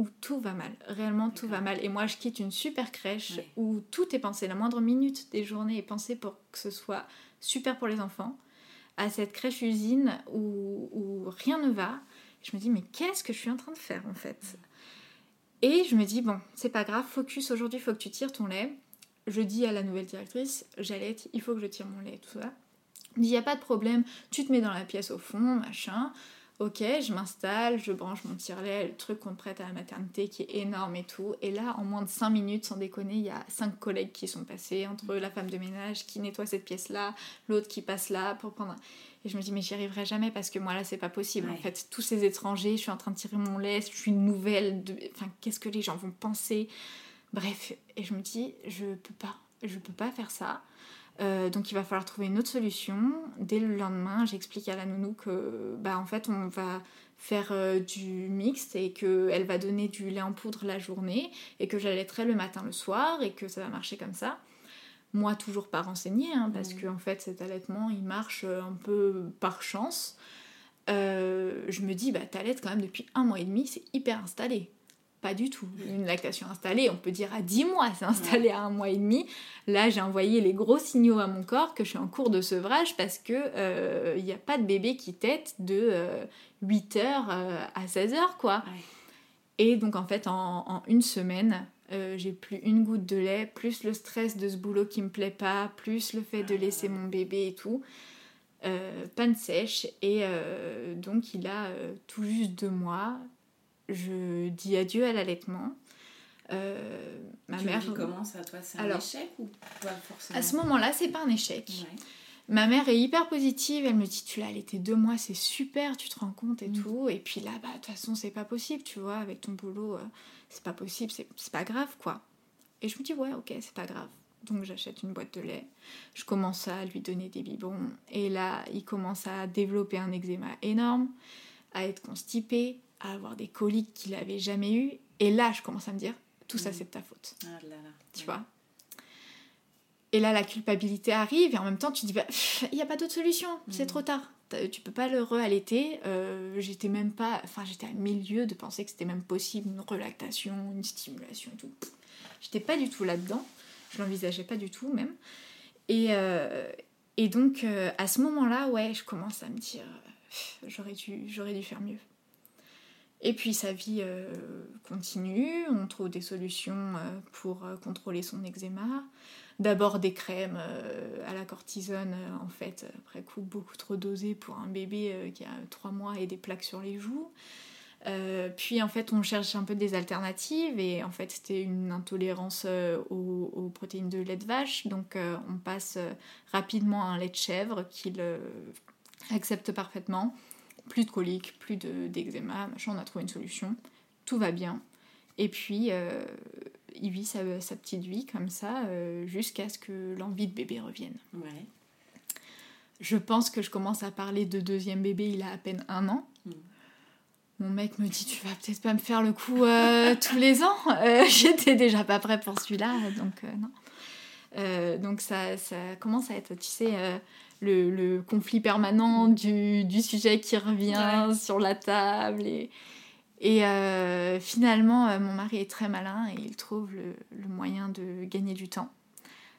Speaker 2: où tout va mal, réellement tout va mal. Et moi, je quitte une super crèche où tout est pensé, la moindre minute des journées est pensée pour que ce soit super pour les enfants, à cette crèche-usine où, rien ne va. Je me dis, mais qu'est-ce que je suis en train de faire en fait? Et je me dis, bon, c'est pas grave, focus aujourd'hui, faut que tu tires ton lait. Je dis à la nouvelle directrice, j'allais, il faut que je tire mon lait, tout ça. Il n'y a pas de problème, tu te mets dans la pièce au fond, machin. Ok, je m'installe, je branche mon tire-lait, le truc qu'on prête à la maternité qui est énorme et tout. Et là, en moins de 5 minutes, sans déconner, il y a 5 collègues qui sont passés, entre la femme de ménage qui nettoie cette pièce-là, l'autre qui passe là pour prendre. Et je me dis, mais j'y arriverai jamais parce que moi là, c'est pas possible. En fait, tous ces étrangers, je suis en train de tirer mon lait, je suis une nouvelle. De... Enfin, qu'est-ce que les gens vont penser? Bref, et je me dis, je peux pas. je peux pas faire ça. Euh, donc il va falloir trouver une autre solution. Dès le lendemain, j'explique à la nounou que bah en fait on va faire euh, du mixte et qu'elle va donner du lait en poudre la journée et que j'allaiterai le matin le soir et que ça va marcher comme ça. Moi toujours pas renseignée hein, parce que en fait cet allaitement il marche euh, un peu par chance. je me dis bah t'allaites quand même depuis un mois et demi, c'est hyper installé. Pas du tout. Une lactation installée, on peut dire à 10 mois, c'est installé à un mois et demi. Là, j'ai envoyé les gros signaux à mon corps que je suis en cours de sevrage parce que il euh, n'y a pas de bébé qui tète de 8h euh, à 16h, quoi. Et donc, en fait, en, une semaine, euh, j'ai plus une goutte de lait, plus le stress de ce boulot qui me plaît pas, plus le fait de laisser mon bébé et tout. panne sèche et donc il a tout juste deux mois je dis adieu à l'allaitement.
Speaker 1: Euh, ma tu mère. comment ça, toi C'est un échec ou pas forcément
Speaker 2: À ce moment-là, c'est pas un échec. Ma mère est hyper positive. Elle me dit Tu l'as allaité deux mois, c'est super, tu te rends compte et mm. tout. Et puis là, bah, de toute façon, c'est pas possible, tu vois, avec ton boulot, euh, c'est pas possible, c'est pas grave, quoi. Et je me dis Ouais, ok, c'est pas grave. Donc j'achète une boîte de lait, je commence à lui donner des biberons, et là il commence à développer un eczéma énorme, à être constipé, à avoir des coliques qu'il n'avait jamais eu. Et là, je commence à me dire, tout ça, mm. c'est de ta faute. Ah tu vois? Et là, la culpabilité arrive, et en même temps, tu dis, bah, il n'y a pas d'autre solution, c'est mm. trop tard. Tu peux pas le re-allaiter. Euh, j'étais même pas. Enfin, j'étais à milieu de penser que c'était même possible une relactation, une stimulation, tout. J'étais pas du tout là-dedans. Je l'envisageais pas du tout, même. Et, euh, et donc, euh, à ce moment-là, ouais, je commence à me dire, j'aurais dû, j'aurais dû faire mieux. Et puis sa vie euh, continue, on trouve des solutions euh, pour euh, contrôler son eczéma. D'abord des crèmes à la cortisone, en fait, après coup beaucoup trop dosées pour un bébé qui a 3 mois et des plaques sur les joues. puis en fait on cherche un peu des alternatives et en fait c'était une intolérance aux, aux, protéines de lait de vache. Donc on passe rapidement à un lait de chèvre qu'il accepte parfaitement plus de coliques, plus d'eczéma, machin, on a trouvé une solution, tout va bien. Et puis, euh, il vit sa, petite vie comme ça euh, jusqu'à ce que l'envie de bébé revienne. Je pense que je commence à parler de deuxième bébé, il a à peine un an. Hmm. Mon mec me dit, tu vas peut-être pas me faire le coup euh, tous les ans. J'étais déjà pas prêt pour celui-là, donc non. donc ça, ça commence à être, tu sais le, conflit permanent du, sujet qui revient sur la table. Et, et euh, finalement, euh, mon mari est très malin et il trouve le, moyen de gagner du temps.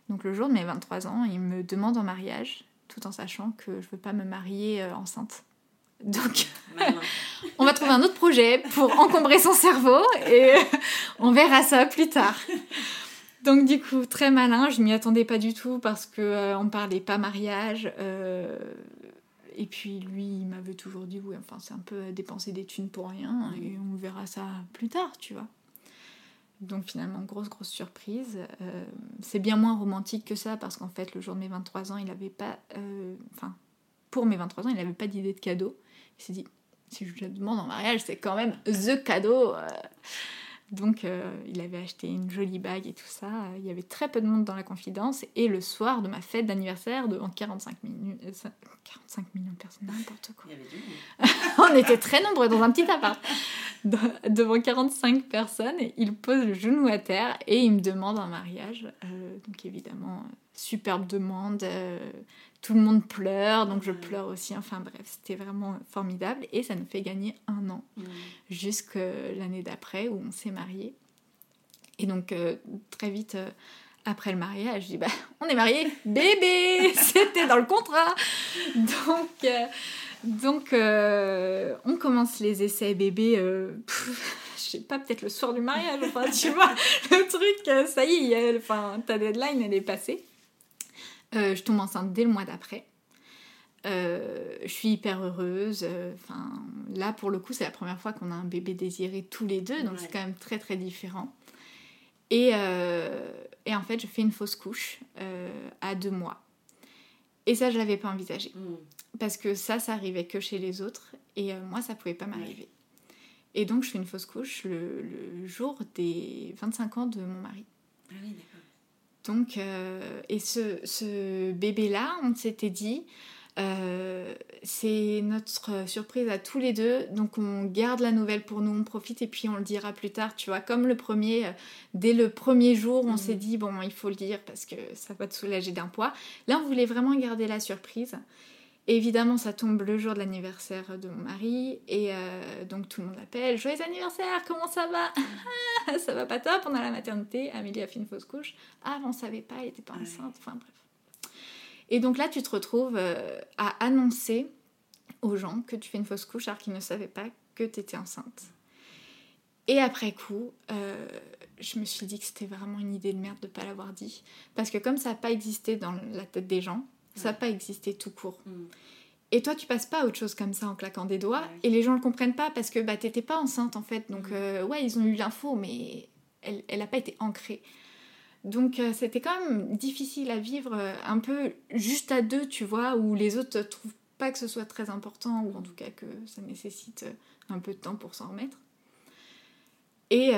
Speaker 2: Donc le jour de mes 23 ans, il me demande en mariage, tout en sachant que je ne veux pas me marier euh, enceinte. Donc, on va trouver un autre projet pour encombrer son cerveau et on verra ça plus tard. Donc du coup, très malin, je m'y attendais pas du tout parce que euh, on parlait pas mariage. Euh, et puis lui, il m'avait toujours dit oui, enfin c'est un peu dépenser des thunes pour rien et on verra ça plus tard, tu vois. Donc finalement, grosse grosse surprise. Euh, c'est bien moins romantique que ça parce qu'en fait, le jour de mes 23 ans, il avait pas, enfin pour mes 23 ans, il n'avait pas d'idée de cadeau. Il s'est dit si je le demande en mariage, c'est quand même the cadeau. Donc euh, il avait acheté une jolie bague et tout ça. Il y avait très peu de monde dans la confidence. Et le soir de ma fête d'anniversaire, devant 45, minutes, 45 millions de personnes, n'importe quoi. On était très nombreux dans un petit appart. devant 45 personnes, il pose le genou à terre et il me demande un mariage. Euh, donc évidemment, superbe demande. Euh, tout le monde pleure, donc je pleure aussi. Enfin bref, c'était vraiment formidable et ça nous fait gagner un an mmh. jusqu'à l'année d'après où on s'est mariés. Et donc euh, très vite euh, après le mariage, je dis bah on est mariés, bébé, c'était dans le contrat. Donc euh, donc on commence les essais bébé. je sais pas, peut-être le soir du mariage, enfin tu vois, le truc, ça y est, enfin ta deadline elle est passée. Euh, je tombe enceinte dès le mois d'après. Euh, je suis hyper heureuse. Euh, enfin, là, pour le coup, c'est la première fois qu'on a un bébé désiré tous les deux, donc c'est quand même très très différent. Et, et, en fait, je fais une fausse couche à deux mois. Et ça, je l'avais pas envisagé. Mm. Parce que ça, ça arrivait que chez les autres. Et moi, ça pouvait pas m'arriver. Et donc, je fais une fausse couche le, le, jour des 25 ans de mon mari. Ah oui, d'accord. Donc, euh, et ce, ce bébé-là, on s'était dit, euh, c'est notre surprise à tous les deux, donc on garde la nouvelle pour nous, on profite et puis on le dira plus tard, tu vois, comme le premier, euh, dès le premier jour, on s'est mhm. dit, bon, il faut le dire parce que ça va te soulager d'un poids. Là, on voulait vraiment garder la surprise. Évidemment, ça tombe le jour de l'anniversaire de mon mari, et euh, donc tout le monde appelle Joyeux anniversaire, comment ça va? Ça va pas top, on a la maternité, Amélie a fait une fausse couche. Ah, on savait pas, elle était pas enceinte, enfin bref. Et donc là, tu te retrouves euh, à annoncer aux gens que tu fais une fausse couche alors qu'ils ne savaient pas que tu étais enceinte. Et après coup, euh, je me suis dit que c'était vraiment une idée de merde de ne pas l'avoir dit. Parce que comme ça n'a pas existé dans la tête des gens, ça n'a pas existé tout court. Mm. Et toi, tu passes pas à autre chose comme ça en claquant des doigts. Et les gens ne le comprennent pas parce que bah, t'étais pas enceinte en fait. Donc, mm. euh, ouais, ils ont eu l'info, mais elle n'a pas été ancrée. Donc euh, c'était quand même difficile à vivre euh, un peu juste à deux, tu vois, où les autres ne trouvent pas que ce soit très important, ou en tout cas que ça nécessite un peu de temps pour s'en remettre. Et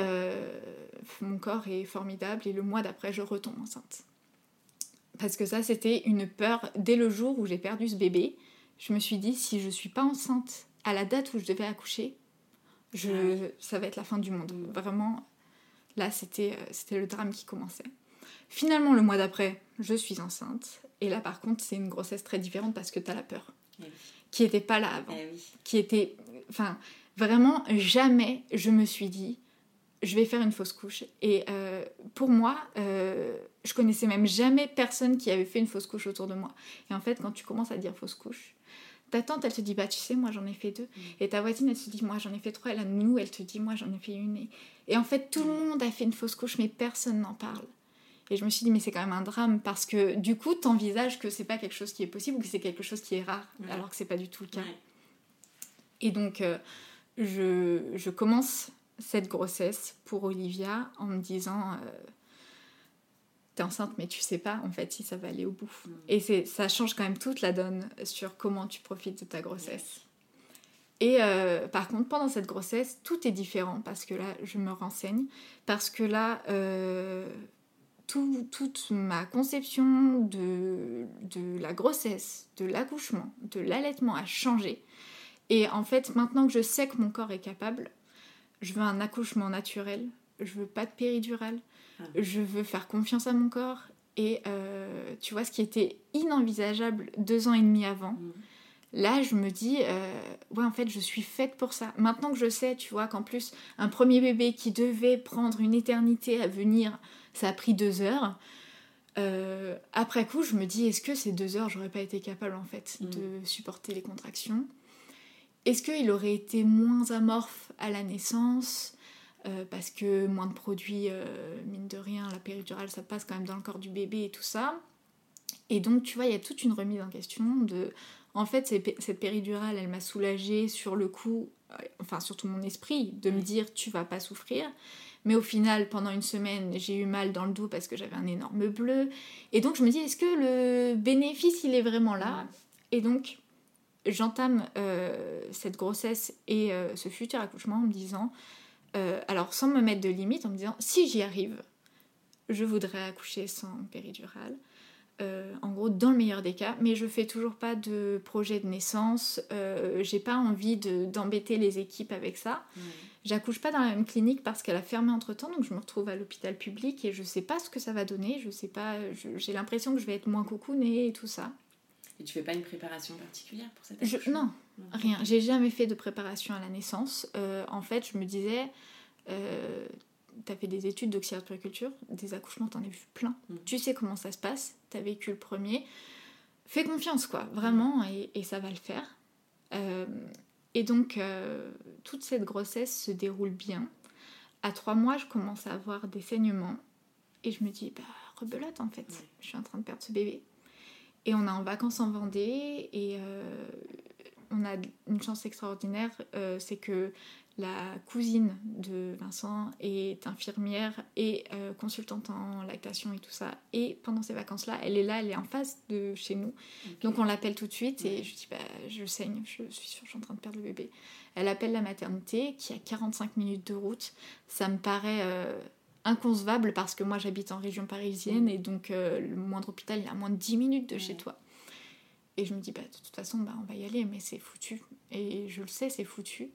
Speaker 2: mon corps est formidable, et le mois d'après, je retombe enceinte. Parce que ça, c'était une peur. Dès le jour où j'ai perdu ce bébé, je me suis dit, si je suis pas enceinte à la date où je devais accoucher, je, ça va être la fin du monde. Vraiment, Là, c'était euh, c'était le drame qui commençait. Finalement, le mois d'après, je suis enceinte. Et là, par contre, c'est une grossesse très différente parce que tu as la peur. Eh qui n'était pas là avant. Eh qui était. Enfin, vraiment, jamais je me suis dit, je vais faire une fausse couche. Et euh, pour moi, euh, je connaissais même jamais personne qui avait fait une fausse couche autour de moi. Et en fait, quand tu commences à dire fausse couche, ta tante, elle te dit, bah tu sais, moi j'en ai fait deux. Mm. Et ta voisine, elle se dit, moi j'en ai fait trois. Et la nounou, elle te dit, moi j'en ai fait une. Et, en fait, tout le mm. monde a fait une fausse couche, mais personne n'en parle. Et je me suis dit, mais c'est quand même un drame parce que du coup, tu envisages que c'est pas quelque chose qui est possible ou que c'est quelque chose qui est rare, alors que c'est pas du tout le cas. Et donc, euh, je, je, commence cette grossesse pour Olivia en me disant. Euh, t'es enceinte mais tu sais pas en fait si ça va aller au bout. Mm. Et c'est ça change quand même toute la donne sur comment tu profites de ta grossesse. Et euh, par contre, pendant cette grossesse, tout est différent parce que là, je me renseigne, parce que là, euh, toute ma conception de, de la grossesse, de l'accouchement, de l'allaitement a changé. Et en fait, maintenant que je sais que mon corps est capable, je veux un accouchement naturel, je veux pas de péridurale, ah. Je veux faire confiance à mon corps. Et euh, tu vois, ce qui était inenvisageable deux ans et demi avant, mm. là, je me dis, euh, ouais, en fait, je suis faite pour ça. Maintenant que je sais, tu vois, qu'en plus, un premier bébé qui devait prendre une éternité à venir, ça a pris deux heures. Euh, après coup, je me dis, est-ce que ces deux heures, j'aurais pas été capable, en fait, mm. de supporter les contractions? Est-ce qu'il aurait été moins amorphe à la naissance euh, parce que moins de produits, euh, mine de rien, la péridurale, ça passe quand même dans le corps du bébé et tout ça. Et donc, tu vois, il y a toute une remise en question de... En fait, cette péridurale, elle m'a soulagée sur le coup, euh, enfin surtout mon esprit, de me dire tu vas pas souffrir. Mais au final, pendant une semaine, j'ai eu mal dans le dos parce que j'avais un énorme bleu. Et donc, je me dis, est-ce que le bénéfice, il est vraiment là? Et donc, j'entame cette grossesse et ce futur accouchement en me disant, euh, alors sans me mettre de limite, en me disant si j'y arrive, je voudrais accoucher sans péridurale. Euh, en gros, dans le meilleur des cas, mais je fais toujours pas de projet de naissance. Euh, j'ai pas envie d'embêter les équipes avec ça. J'accouche pas dans la même clinique parce qu'elle a fermé entre temps, donc je me retrouve à l'hôpital public et je sais pas ce que ça va donner. Je sais pas. J'ai l'impression que je vais être moins cocoonée et tout ça.
Speaker 1: Et tu fais pas une préparation particulière pour cette accouchement
Speaker 2: je, Non, rien. J'ai jamais fait de préparation à la naissance. Euh, en fait, je me disais, euh, tu as fait des études d'oxyarpuriculture, des accouchements, tu en as vu plein. Mm. Tu sais comment ça se passe, tu as vécu le premier. Fais confiance, quoi, vraiment, et, et ça va le faire. Euh, et donc, euh, toute cette grossesse se déroule bien. À trois mois, je commence à avoir des saignements. Et je me dis, bah, rebelote en fait, je suis en train de perdre ce bébé. Et on est en vacances en Vendée et euh, on a une chance extraordinaire, euh, c'est que la cousine de Vincent est infirmière et euh, consultante en lactation et tout ça. Et pendant ces vacances-là, elle est là, elle est en face de chez nous. Donc on l'appelle tout de suite et je dis bah, je saigne, je suis sûre, je suis en train de perdre le bébé. Elle appelle la maternité qui a 45 minutes de route. Ça me paraît inconcevable parce que moi j'habite en région parisienne et donc euh, le moindre hôpital il est à moins de 10 minutes de chez toi. Et je me dis, bah, de toute façon, bah, on va y aller, mais c'est foutu. Et je le sais, c'est foutu.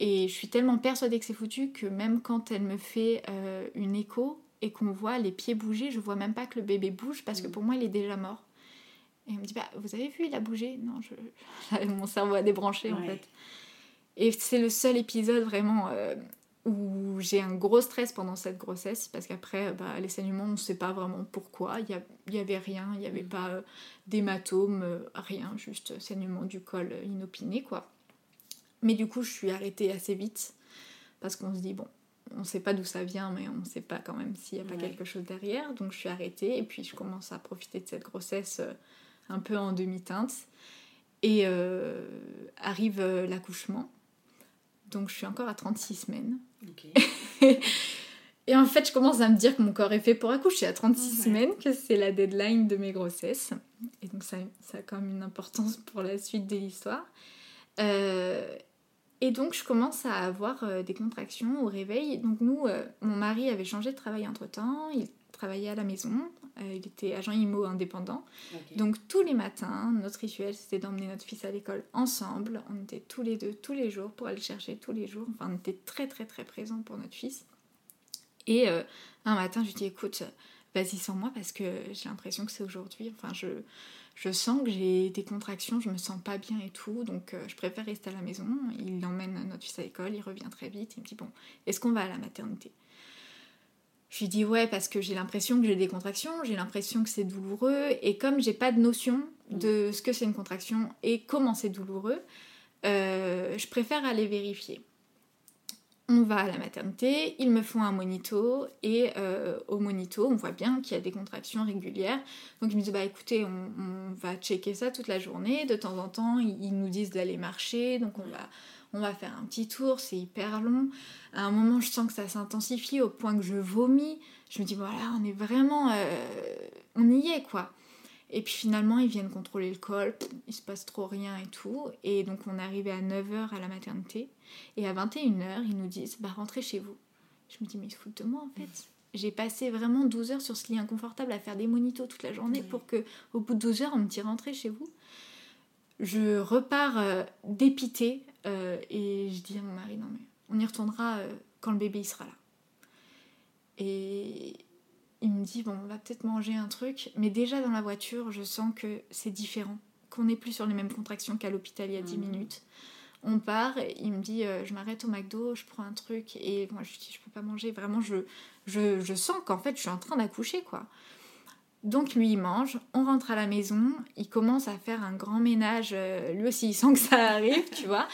Speaker 2: Et je suis tellement persuadée que c'est foutu que même quand elle me fait euh, une écho et qu'on voit les pieds bouger, je vois même pas que le bébé bouge parce que pour moi il est déjà mort. Et elle me dit, bah, vous avez vu, il a bougé Non, je... mon cerveau a débranché en fait. Et c'est le seul épisode vraiment euh, où j'ai un gros stress pendant cette grossesse parce qu'après, bah, les saignements, on ne sait pas vraiment pourquoi. Il n'y avait rien, il n'y avait mm. pas euh, d'hématome, euh, rien, juste saignement du col inopiné quoi. Mais du coup, je suis arrêtée assez vite parce qu'on se dit, bon, on ne sait pas d'où ça vient, mais on ne sait pas quand même s'il n'y a pas quelque chose derrière. Donc je suis arrêtée et puis je commence à profiter de cette grossesse un peu en demi-teinte. Et euh, arrive euh, l'accouchement. Donc je suis encore à 36 semaines. et en fait, je commence à me dire que mon corps est fait pour accoucher à 36 semaines, que c'est la deadline de mes grossesses. Et donc ça, ça, a quand même une importance pour la suite de l'histoire. Euh, et donc je commence à avoir des contractions au réveil. Donc nous, mon mari avait changé de travail entre-temps, il travaillait à la maison. Euh, il était agent IMO indépendant. Donc tous les matins, notre rituel c'était d'emmener notre fils à l'école ensemble. On était tous les deux, tous les jours pour aller le chercher tous les jours. Enfin, on était très très très présents pour notre fils. Et euh, un matin, je lui dis écoute, vas-y sans moi parce que j'ai l'impression que c'est aujourd'hui. Enfin, je, je sens que j'ai des contractions, je me sens pas bien et tout, donc euh, je préfère rester à la maison. Il emmène notre fils à l'école, il revient très vite, il me dit bon, est-ce qu'on va à la maternité? Je lui dis ouais parce que j'ai l'impression que j'ai des contractions, j'ai l'impression que c'est douloureux et comme j'ai pas de notion de ce que c'est une contraction et comment c'est douloureux, euh, je préfère aller vérifier. On va à la maternité, ils me font un monito et euh, au monito on voit bien qu'il y a des contractions régulières. Donc ils me disent bah écoutez on, va checker ça toute la journée, de temps en temps ils nous disent d'aller marcher donc on va on va faire un petit tour, c'est hyper long. À un moment, je sens que ça s'intensifie au point que je vomis. Je me dis, voilà, on est vraiment. Euh, on y est, quoi. Et puis finalement, ils viennent contrôler le col, il se passe trop rien et tout. Et donc, on est arrivé à 9h à la maternité. Et à 21h, ils nous disent, bah rentrez chez vous. Je me dis, mais ils se foutent de moi en fait. J'ai passé vraiment 12 heures sur ce lit inconfortable à faire des monitos toute la journée pour que, au bout de 12 heures, on me dit rentrez chez vous. Je repars euh, dépitée euh, et je dis à mon mari, non mais on y retournera euh, quand le bébé il sera là. Et il me dit, bon, on va peut-être manger un truc, mais déjà dans la voiture, je sens que c'est différent, qu'on n'est plus sur les mêmes contractions qu'à l'hôpital il y a 10 mmh. minutes. On part, il me dit, euh, je m'arrête au McDo, je prends un truc, et moi je dis, je peux pas manger. Vraiment, je, je, je sens qu'en fait, je suis en train d'accoucher, quoi. Donc lui il mange, on rentre à la maison, il commence à faire un grand ménage, euh, lui aussi il sent que ça arrive, tu vois,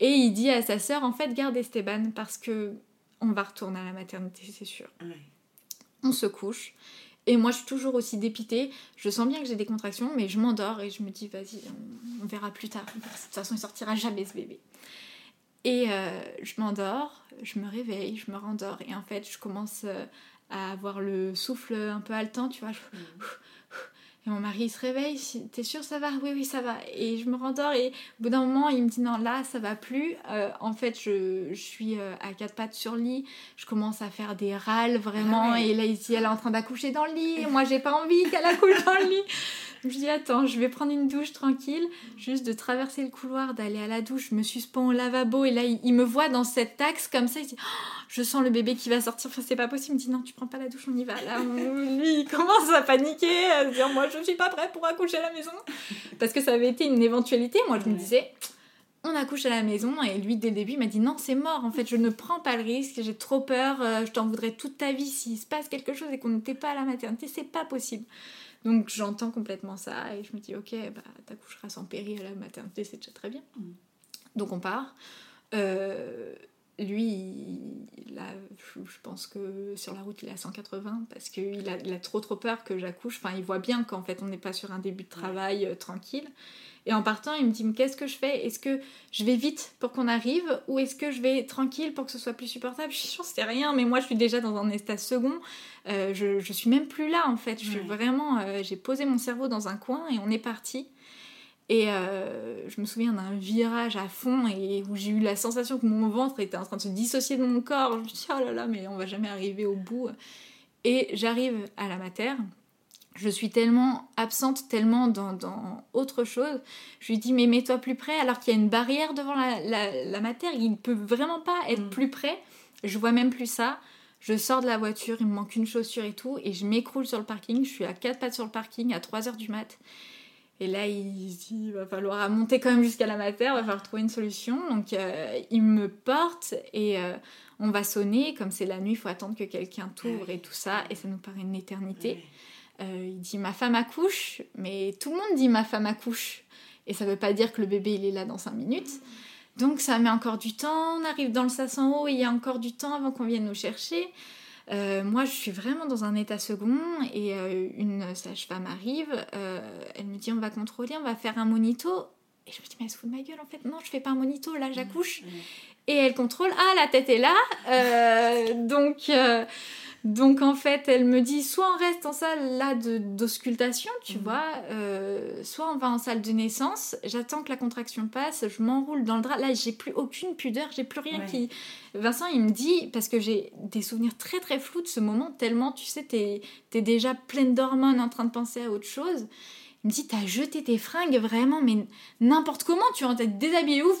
Speaker 2: et il dit à sa sœur en fait garde Esteban parce que on va retourner à la maternité c'est sûr. On se couche et moi je suis toujours aussi dépitée, je sens bien que j'ai des contractions mais je m'endors et je me dis vas-y on, verra plus tard, de toute façon il sortira jamais ce bébé. Et euh, je m'endors, je me réveille, je me rendors et en fait je commence euh, à avoir le souffle un peu haletant, tu vois. Mm. Et mon mari il se réveille, t'es sûr ça va? Oui, oui, ça va. Et je me rendors et au bout d'un moment, il me dit non, là, ça va plus. Euh, en fait, je, je suis euh, à quatre pattes sur le lit, je commence à faire des râles vraiment. Ah et là, ici, elle est en train d'accoucher dans le lit. moi, j'ai pas envie qu'elle accouche dans le lit. Je dis attends, je vais prendre une douche tranquille, juste de traverser le couloir, d'aller à la douche, je me suspends au lavabo et là il, me voit dans cette axe comme ça, il dit oh, je sens le bébé qui va sortir, enfin c'est pas possible, il me dit non tu prends pas la douche, on y va. Là lui il commence à paniquer, à se dire moi je suis pas prête pour accoucher à la maison. Parce que ça avait été une éventualité. Moi je me disais on accouche à la maison. Et lui dès le début il m'a dit non c'est mort. En fait je ne prends pas le risque. J'ai trop peur. Euh, je t'en voudrais toute ta vie. S'il se passe quelque chose et qu'on n'était pas à la maternité c'est pas possible donc j'entends complètement ça et je me dis ok, bah t'accoucheras sans péri à la maternité, c'est déjà très bien. Mm. Donc on part. Euh, lui, je pense que sur la route il est à 180 parce qu'il a, il a trop trop peur que j'accouche. Enfin, il voit bien qu'en fait on n'est pas sur un début de travail euh, tranquille. Et en partant, il me dit qu'est-ce que je fais? Est-ce que je vais vite pour qu'on arrive? Ou est-ce que je vais tranquille pour que ce soit plus supportable? Je sais rien, mais moi je suis déjà dans un état second. Euh, je, je suis même plus là en fait. Je suis vraiment, euh, j'ai posé mon cerveau dans un coin et on est parti. Et euh, je me souviens d'un virage à fond et où j'ai eu la sensation que mon ventre était en train de se dissocier de mon corps. Je me suis dit, oh là là, mais on va jamais arriver au bout. Et j'arrive à la mater. Je suis tellement absente, tellement dans, dans, autre chose. Je lui dis, mais mets-toi plus près, alors qu'il y a une barrière devant la, la, la mater. Il ne peut vraiment pas être mm. plus près. Je vois même plus ça. Je sors de la voiture, il me manque une chaussure et tout, et je m'écroule sur le parking. Je suis à quatre pattes sur le parking à 3 heures du mat. Et là, il dit, il va falloir monter quand même jusqu'à la mater, il va falloir trouver une solution. Donc, euh, il me porte et euh, on va sonner. Comme c'est la nuit, il faut attendre que quelqu'un t'ouvre et tout ça. Et ça nous paraît une éternité. Euh, il dit, ma femme accouche. Mais tout le monde dit, ma femme accouche. Et ça veut pas dire que le bébé, il est là dans 5 minutes. Donc, ça met encore du temps. On arrive dans le sas en haut, il y a encore du temps avant qu'on vienne nous chercher. Euh, moi, je suis vraiment dans un état second et euh, une sage-femme arrive, euh, elle me dit on va contrôler, on va faire un monito. Et je me dis mais elle se fout de ma gueule en fait. Non, je fais pas un monito, là j'accouche. Mmh, mmh. Et elle contrôle, ah la tête est là. donc donc en fait, elle me dit soit on reste en salle là d'auscultation, tu mhm. vois, euh, soit on va en salle de naissance. J'attends que la contraction passe, je m'enroule dans le drap. Là, j'ai plus aucune pudeur, j'ai plus rien qui. Vincent, il me dit parce que j'ai des souvenirs très très flous de ce moment, tellement tu sais, t'es es déjà pleine d'hormones en train de penser à autre chose. Il me dit, t'as jeté tes fringues vraiment, mais n'importe comment, tu vas être déshabillé ouf,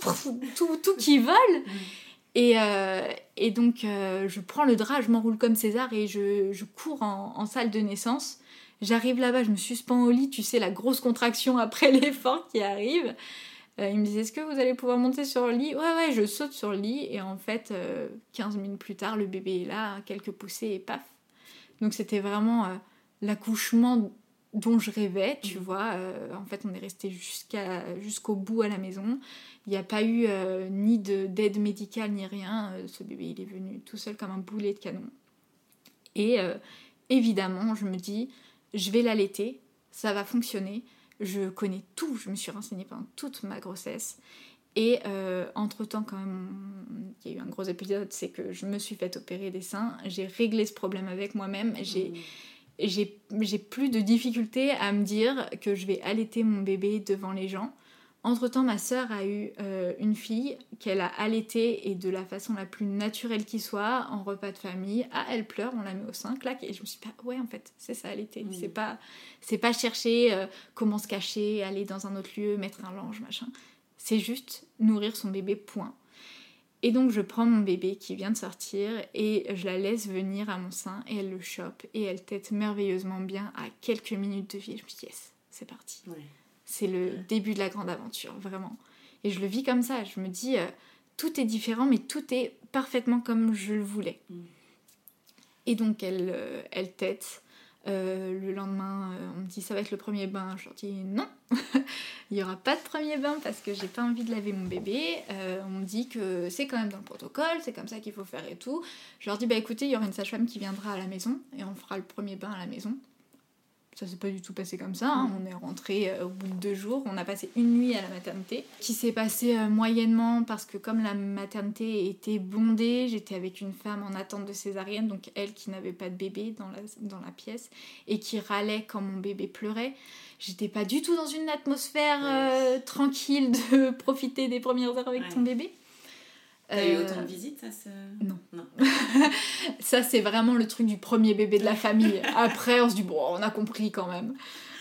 Speaker 2: tout, tout qui vole. Mhm. Euh, et, donc, euh, je prends le drap, je m'enroule comme César et je, cours en, salle de naissance. J'arrive là-bas, je me suspends au lit, tu sais, la grosse contraction après l'effort qui arrive. Euh, il me dit Est-ce que vous allez pouvoir monter sur le lit? Ouais, ouais, je saute sur le lit et en fait, 15 minutes plus tard, le bébé est là, quelques poussées et paf. Donc, c'était vraiment l'accouchement dont je rêvais, tu mmh. vois. en fait, on est resté jusqu'au bout à la maison. Il n'y a pas eu euh, ni d'aide médicale ni rien. Euh, ce bébé, il est venu tout seul comme un boulet de canon. Et euh, évidemment, je me dis, je vais l'allaiter, ça va fonctionner. Je connais tout, je me suis renseignée pendant toute ma grossesse. Et entre-temps, quand même, il y a eu un gros épisode, c'est que je me suis fait opérer des seins. J'ai réglé ce problème avec moi-même. J'ai... Mmh. J'ai plus de difficulté à me dire que je vais allaiter mon bébé devant les gens. Entre-temps, ma sœur a eu euh, une fille qu'elle a allaitée et de la façon la plus naturelle qui soit, en repas de famille. Ah, elle pleure, on la met au sein, clac. Et je me suis dit, ouais, en fait, c'est ça, allaiter. C'est pas, c'est pas chercher euh, comment se cacher, aller dans un autre lieu, mettre un linge, machin. C'est juste nourrir son bébé, point. Et donc, je prends mon bébé qui vient de sortir et je la laisse venir à mon sein et elle le chope et elle tète merveilleusement bien à quelques minutes de vie. je me dis, yes, c'est parti. C'est le début de la grande aventure, vraiment. Et je le vis comme ça. Je me dis, euh, tout est différent, mais tout est parfaitement comme je le voulais. Mm. Et donc, elle, euh, elle tête. Euh, le lendemain, on me dit ça va être le premier bain. Je leur dis non, il n'y aura pas de premier bain parce que j'ai pas envie de laver mon bébé. on me dit que c'est quand même dans le protocole, c'est comme ça qu'il faut faire et tout. Je leur dis bah écoutez, il y aura une sage-femme qui viendra à la maison et on fera le premier bain à la maison. Ça s'est pas du tout passé comme ça. Hein. Mm. On est rentré euh, au bout de deux jours. On a passé une nuit à la maternité, qui s'est passé euh, moyennement parce que comme la maternité était bondée, j'étais avec une femme en attente de césarienne, donc elle qui n'avait pas de bébé dans la, dans la pièce et qui râlait quand mon bébé pleurait. J'étais pas du tout dans une atmosphère euh, tranquille de profiter des premières heures avec ton bébé.
Speaker 1: T'as eu autant de visites, ça
Speaker 2: Non. non. ça, c'est vraiment le truc du premier bébé de la famille. Après, on se dit, bon, on a compris quand même.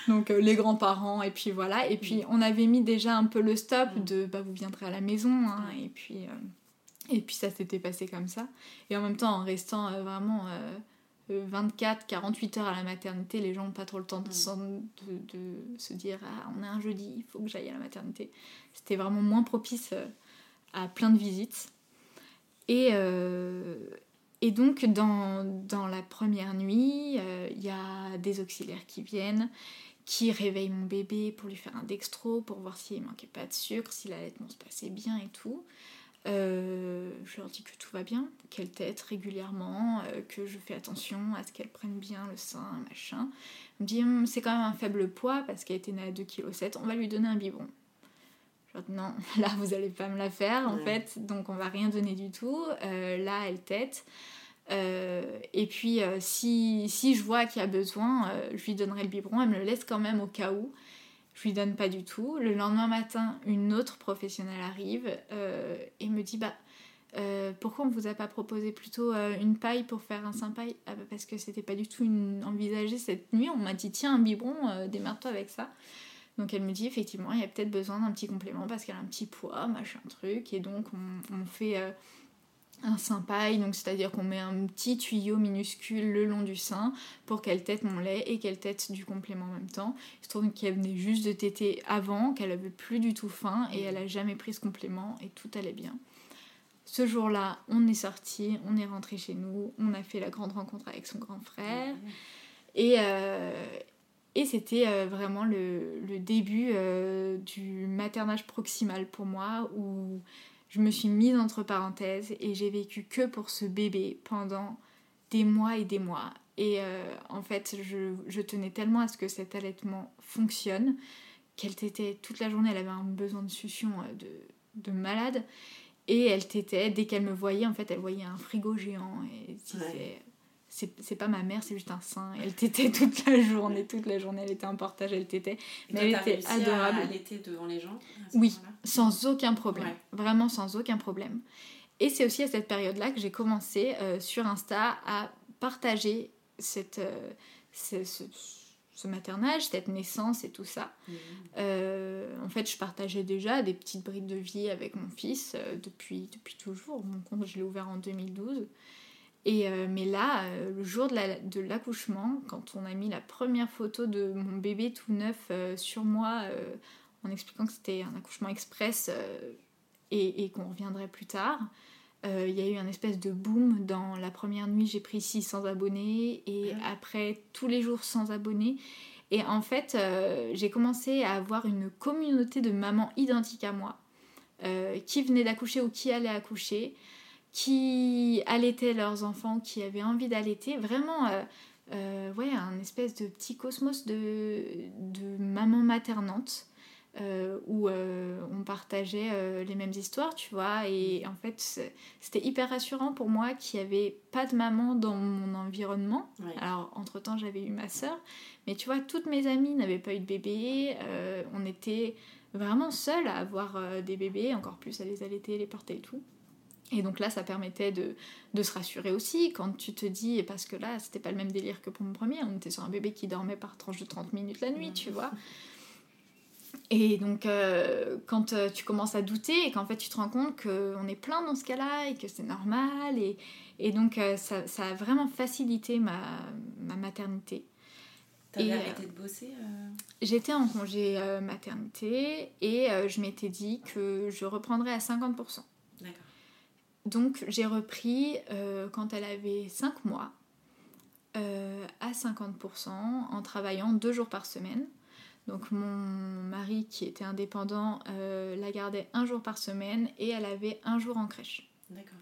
Speaker 2: Donc, euh, les grands-parents, et puis voilà. Et puis, on avait mis déjà un peu le stop mm. de, bah, vous viendrez à la maison. Hein, et, puis, euh, et puis, ça s'était passé comme ça. Et en même temps, en restant euh, vraiment 24, 48 heures à la maternité, les gens n'ont pas trop le temps de, mm. de, de, se dire, ah, on est un jeudi, il faut que j'aille à la maternité. C'était vraiment moins propice à plein de visites. Et, euh, et donc, dans, dans, la première nuit, il euh, y a des auxiliaires qui viennent, qui réveillent mon bébé pour lui faire un dextro, pour voir s'il manquait pas de sucre, si l'allaitement se passait bien et tout. Euh, je leur dis que tout va bien, qu'elle tète régulièrement, que je fais attention à ce qu'elle prenne bien le sein, machin. On me dit hum, c'est quand même un faible poids parce qu'elle était née à 2,7 kg, on va lui donner un biberon non, là vous allez pas me la faire en fait, donc on va rien donner du tout. Euh, là elle tête. Euh, et puis si, si, je vois qu'il y a besoin, je lui donnerai le biberon, elle me le laisse quand même au cas où. Je lui donne pas du tout. Le lendemain matin, une autre professionnelle arrive et me dit bah euh, pourquoi on vous a pas proposé plutôt euh, une paille pour faire un paille? Ah bah Parce que c'était pas du tout envisagé cette nuit. On m'a dit tiens un biberon, euh, démarre-toi avec ça. Donc elle me dit effectivement il y a peut-être besoin d'un petit complément parce qu'elle a un petit poids, machin truc. Et donc on, fait un sein paille, donc c'est-à-dire qu'on met un petit tuyau minuscule le long du sein pour qu'elle tète mon lait et qu'elle tète du complément en même temps. Il se trouve qu'elle venait juste de téter avant, qu'elle avait plus du tout faim et elle a jamais pris ce complément et tout allait bien. Ce jour-là, on est sorti, on est rentré chez nous, on a fait la grande rencontre avec son grand frère. Et, euh, et c'était euh, vraiment le, début euh, du maternage proximal pour moi, où je me suis mise entre parenthèses et j'ai vécu que pour ce bébé pendant des mois et des mois. Et en fait, je, tenais tellement à ce que cet allaitement fonctionne qu'elle était toute la journée, elle avait un besoin de succion de, de malade. Et elle t'était, dès qu'elle me voyait, en fait, elle voyait un frigo géant et disait c'est pas ma mère, c'est juste un sein. elle t'était toute la journée, toute la journée, elle était en portage, elle t'était.
Speaker 1: Mais elle était adorable. Elle était devant les gens
Speaker 2: Oui, sans aucun problème. Vraiment sans aucun problème. Et c'est aussi à cette période-là que j'ai commencé euh, sur Insta à partager cette, euh, ce, ce maternage, cette naissance et tout ça. Mmh. Euh, en fait, je partageais déjà des petites brides de vie avec mon fils depuis, depuis toujours. Mon compte, je l'ai ouvert en 2012. Et, euh, mais là, le jour de l'accouchement, quand on a mis la première photo de mon bébé tout neuf sur moi, en expliquant que c'était un accouchement express et, et qu'on reviendrait plus tard, il y a eu un espèce de boom dans la première nuit, j'ai pris 600 abonnés et ah après tous les jours sans abonnés. Et en fait, euh, j'ai commencé à avoir une communauté de mamans identiques à moi, euh, qui venaient d'accoucher ou qui allaient accoucher, qui allaitaient leurs enfants, qui avaient envie d'allaiter. Vraiment, euh, ouais, un espèce de petit cosmos de, de mamans maternantes. Euh, où euh, on partageait euh, les mêmes histoires, tu vois. Et en fait, c'était hyper rassurant pour moi qu'il n'y avait pas de maman dans mon environnement. Alors, entre-temps, j'avais eu ma sœur. Mais tu vois, toutes mes amies n'avaient pas eu de bébé. on était vraiment seuls à avoir des bébés, encore plus à les allaiter, les porter et tout. Et donc là, ça permettait de, de, se rassurer aussi quand tu te dis, parce que là, c'était pas le même délire que pour mon premier, on était sur un bébé qui dormait par tranche de 30 minutes la nuit, tu vois. Et donc, euh, quand euh, tu commences à douter et qu'en fait tu te rends compte qu'on est plein dans ce cas-là et que c'est normal, et, et donc euh, ça, ça, a vraiment facilité ma, ma maternité.
Speaker 1: T'avais arrêté de bosser
Speaker 2: J'étais en congé maternité et je m'étais dit que je reprendrais à 50%. Donc j'ai repris quand elle avait 5 mois à 50% en travaillant deux jours par semaine. Donc mon mari qui était indépendant euh, la gardait un jour par semaine et elle avait un jour en crèche. D'accord.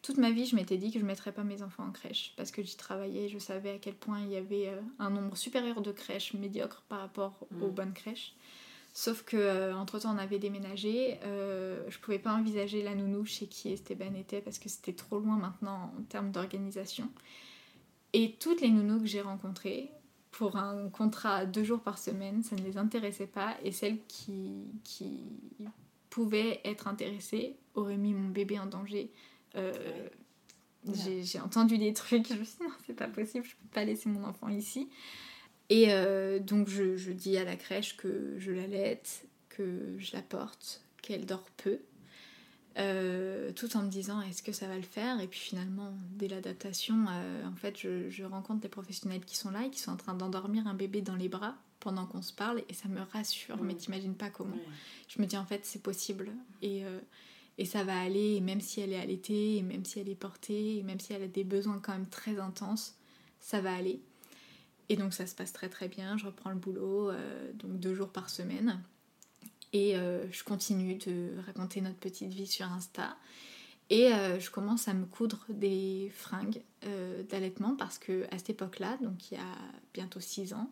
Speaker 2: Toute ma vie, je m'étais dit que je ne mettrais pas mes enfants en crèche parce que j'y travaillais, je savais à quel point il y avait euh, un nombre supérieur de crèches médiocres par rapport aux mm. bonnes crèches. Sauf que euh, entre temps on avait déménagé, je pouvais pas envisager la nounou chez qui Esteban était parce que c'était trop loin maintenant en termes d'organisation. Et toutes les nounous que j'ai rencontrées, pour un contrat deux jours par semaine, ça ne les intéressait pas. Et celles qui, qui pouvaient être intéressées auraient mis mon bébé en danger. Euh, j'ai entendu des trucs, je me suis dit non, c'est pas possible, je peux pas laisser mon enfant ici. Et euh, donc je, je, dis à la crèche que je l'allaite, que je la porte, qu'elle dort peu. Euh, tout en me disant est-ce que ça va le faire? Et puis finalement dès l'adaptation euh, en fait je, rencontre des professionnels qui sont là et qui sont en train d'endormir un bébé dans les bras pendant qu'on se parle et ça me rassure. Mais t'imagines pas comment. Je me dis en fait c'est possible. Et, et ça va aller. Et même si elle est allaitée et même si elle est portée et même si elle a des besoins quand même très intenses ça va aller et donc ça se passe très très bien je reprends le boulot donc deux jours par semaine et euh, je continue de raconter notre petite vie sur Insta. Et euh, je commence à me coudre des fringues euh, d'allaitement parce que à cette époque-là, donc il y a bientôt 6 ans,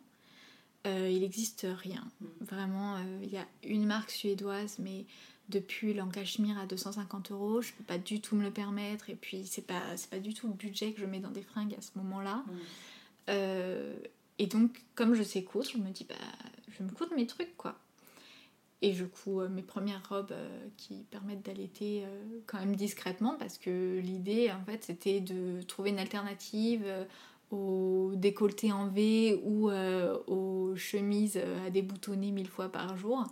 Speaker 2: il n'existe rien. Mm. Vraiment, il y a une marque suédoise, mais depuis l'encachemire à 250 euros, je ne peux pas du tout me le permettre. Et puis, c'est pas, pas du tout le budget que je mets dans des fringues à ce moment-là. Mm. et donc, comme je sais coudre, je me dis, bah, je me coudre mes trucs, quoi. Et je couds mes premières robes qui permettent d'allaiter quand même discrètement parce que l'idée en fait c'était de trouver une alternative aux décolletés en V ou aux chemises à déboutonner mille fois par jour.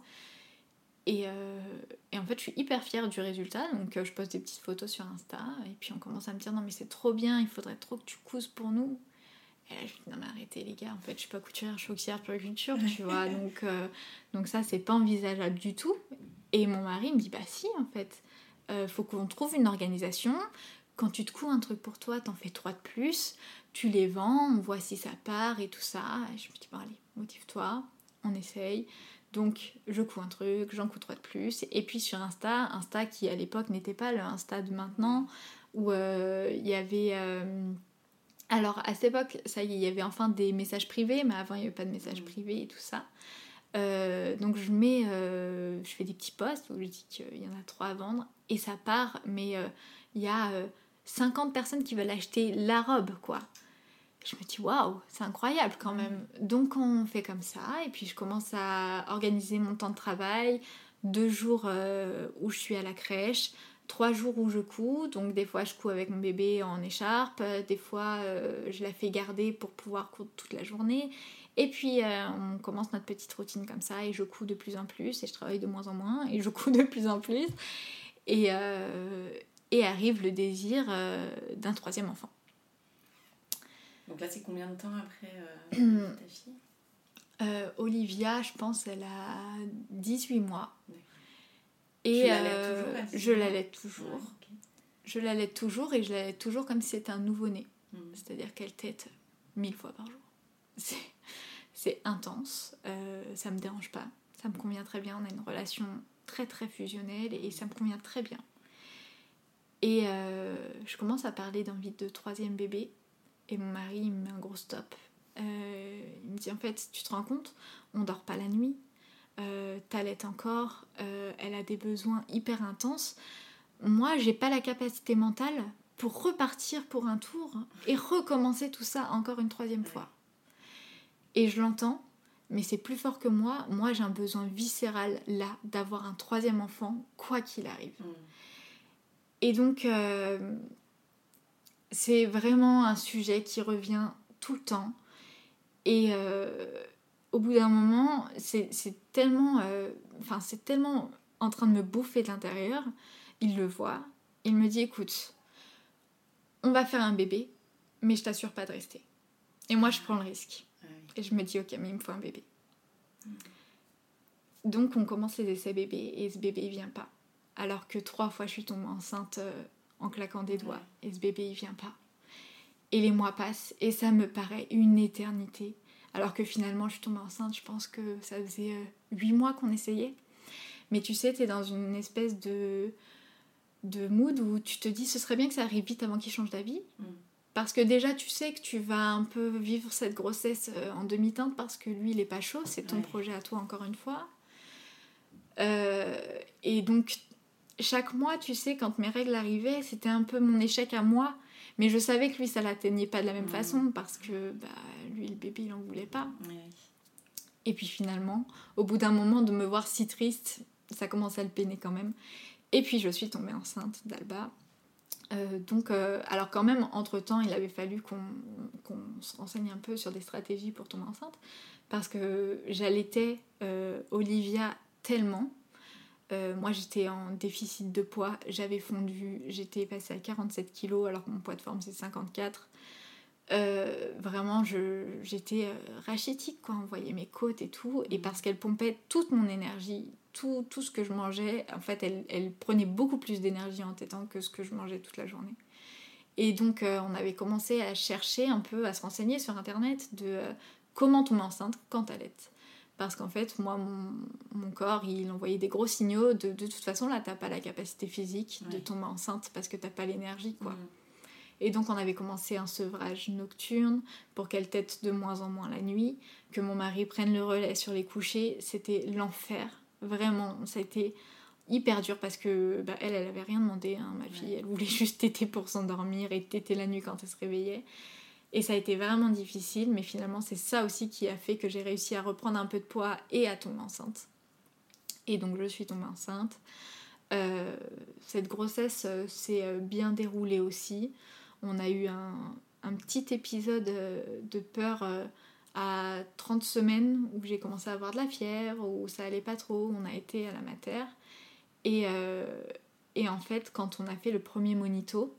Speaker 2: Euh, et, en fait, je suis hyper fière du résultat. Donc, euh, je poste des petites photos sur Insta. Et puis, on commence à me dire Non, mais c'est trop bien, il faudrait trop que tu couses pour nous. Et là, je me dis Non, mais arrêtez, les gars, en fait, je suis pas couturière, je suis auxiliaire puriculture, tu vois. donc, euh, donc, ça, c'est pas envisageable du tout. Et mon mari me dit Bah, si, en fait, faut qu'on trouve une organisation. Quand tu te couds un truc pour toi, t'en fais trois de plus. Tu les vends, on voit si ça part et tout ça. Et je me dis Bon, allez, motive-toi, on essaye. Donc je couds un truc, j'en couds trois de plus. Et puis sur Insta, Insta qui à l'époque n'était pas le Insta de maintenant, où euh, il y avait... Euh, alors à cette époque, ça y est, il y avait enfin des messages privés, mais avant il n'y avait pas de messages privés et tout ça. Euh, donc je mets, je fais des petits posts où je dis qu'il y en a trois à vendre et ça part, mais il y a 50 personnes qui veulent acheter la robe, quoi je me dis waouh, c'est incroyable quand même. Donc on fait comme ça et puis je commence à organiser mon temps de travail, deux jours euh, où je suis à la crèche, trois jours où je couds. Donc des fois je couds avec mon bébé en écharpe, des fois euh, je la fais garder pour pouvoir coudre toute la journée. Et puis euh, on commence notre petite routine comme ça et je couds de plus en plus et je travaille de moins en moins et je couds de plus en plus. Et, et arrive le désir d'un troisième enfant.
Speaker 1: Donc là, c'est combien de temps après euh, ta fille?
Speaker 2: Euh, Olivia, je pense, elle a 18 mois.
Speaker 1: Et euh,
Speaker 2: je l'allaite toujours. Je l'allaite toujours et je l'allaite toujours comme si c'était un nouveau-né. Hmm. C'est-à-dire qu'elle tète mille fois par jour. C'est intense, ça me dérange pas, ça me convient très bien. On a une relation très très fusionnelle et ça me convient très bien. Et je commence à parler d'envie de troisième bébé et mon mari, il me met un gros stop. Euh, il me dit en fait, tu te rends compte, on dort pas la nuit, euh, t'allaites encore, euh, elle a des besoins hyper intenses. Moi, j'ai pas la capacité mentale pour repartir pour un tour et recommencer tout ça encore une troisième fois. Et je l'entends, mais c'est plus fort que moi. Moi, j'ai un besoin viscéral là d'avoir un troisième enfant, quoi qu'il arrive. Mm. Et donc, euh, c'est vraiment un sujet qui revient tout le temps. Et euh, au bout d'un moment, c'est tellement, euh, enfin, c'est tellement en train de me bouffer de l'intérieur. Il le voit. Il me dit écoute, on va faire un bébé, mais je t'assure pas de rester. Et moi, je prends le risque. Ah et je me dis ok, mais il me faut un bébé. Hmm. Donc, on commence les essais bébés et ce bébé, il vient pas. Alors que trois fois, je suis tombée enceinte. Euh, en claquant des doigts et ce bébé il vient pas. Et les mois passent et ça me paraît une éternité. Alors que finalement je suis tombée enceinte, je pense que ça faisait euh, huit mois qu'on essayait. Mais tu sais, tu es dans une espèce de, de mood où tu te dis ce serait bien que ça arrive vite avant qu'il change d'avis. Mm. Parce que déjà tu sais que tu vas un peu vivre cette grossesse euh, en demi-teinte parce que lui il est pas chaud, c'est ton projet à toi encore une fois. Euh, et donc chaque mois, tu sais, quand mes règles arrivaient, c'était un peu mon échec à moi. Mais je savais que lui, ça l'atteignait pas de la même mm. façon parce que bah, lui, le bébé, il en voulait pas. Et puis finalement, au bout d'un moment de me voir si triste, ça commençait à le peiner quand même. Et puis je suis tombée enceinte d'Alba. Euh, donc, euh, alors quand même, entre-temps, il avait fallu qu'on se renseigne un peu sur des stratégies pour tomber enceinte. Parce que j'allaitais euh, Olivia tellement euh, moi, j'étais en déficit de poids, j'avais fondu, j'étais passée à 47 kg alors que mon poids de forme c'est 54. Euh, vraiment, j'étais euh, rachitique, quoi. On voyait mes côtes et tout. Et parce qu'elle pompait toute mon énergie, tout, tout, ce que je mangeais, en fait, elle, elle prenait beaucoup plus d'énergie en tétant que ce que je mangeais toute la journée. Et donc, on avait commencé à chercher un peu, à se renseigner sur Internet de comment tomber enceinte quand elle est. Parce qu'en fait, moi, mon, corps, il envoyait des gros signaux. De, de toute façon, là, t'as pas la capacité physique de tomber enceinte parce que t'as pas l'énergie, quoi. Mm. Et donc, on avait commencé un sevrage nocturne pour qu'elle tête de moins en moins la nuit, que mon mari prenne le relais sur les couchers. C'était l'enfer. Vraiment, ça a été hyper dur parce que bah, elle, elle avait rien demandé. Hein, ma fille, elle voulait juste téter pour s'endormir et téter la nuit quand elle se réveillait. Et ça a été vraiment difficile, mais finalement c'est ça aussi qui a fait que j'ai réussi à reprendre un peu de poids et à tomber enceinte. Et donc je suis tombée enceinte. Euh, cette grossesse euh, s'est euh, bien déroulée aussi. On a eu un, petit épisode de peur à 30 semaines où j'ai commencé à avoir de la fièvre, où ça allait pas trop, on a été à la mater. Et, et en fait, quand on a fait le premier monito,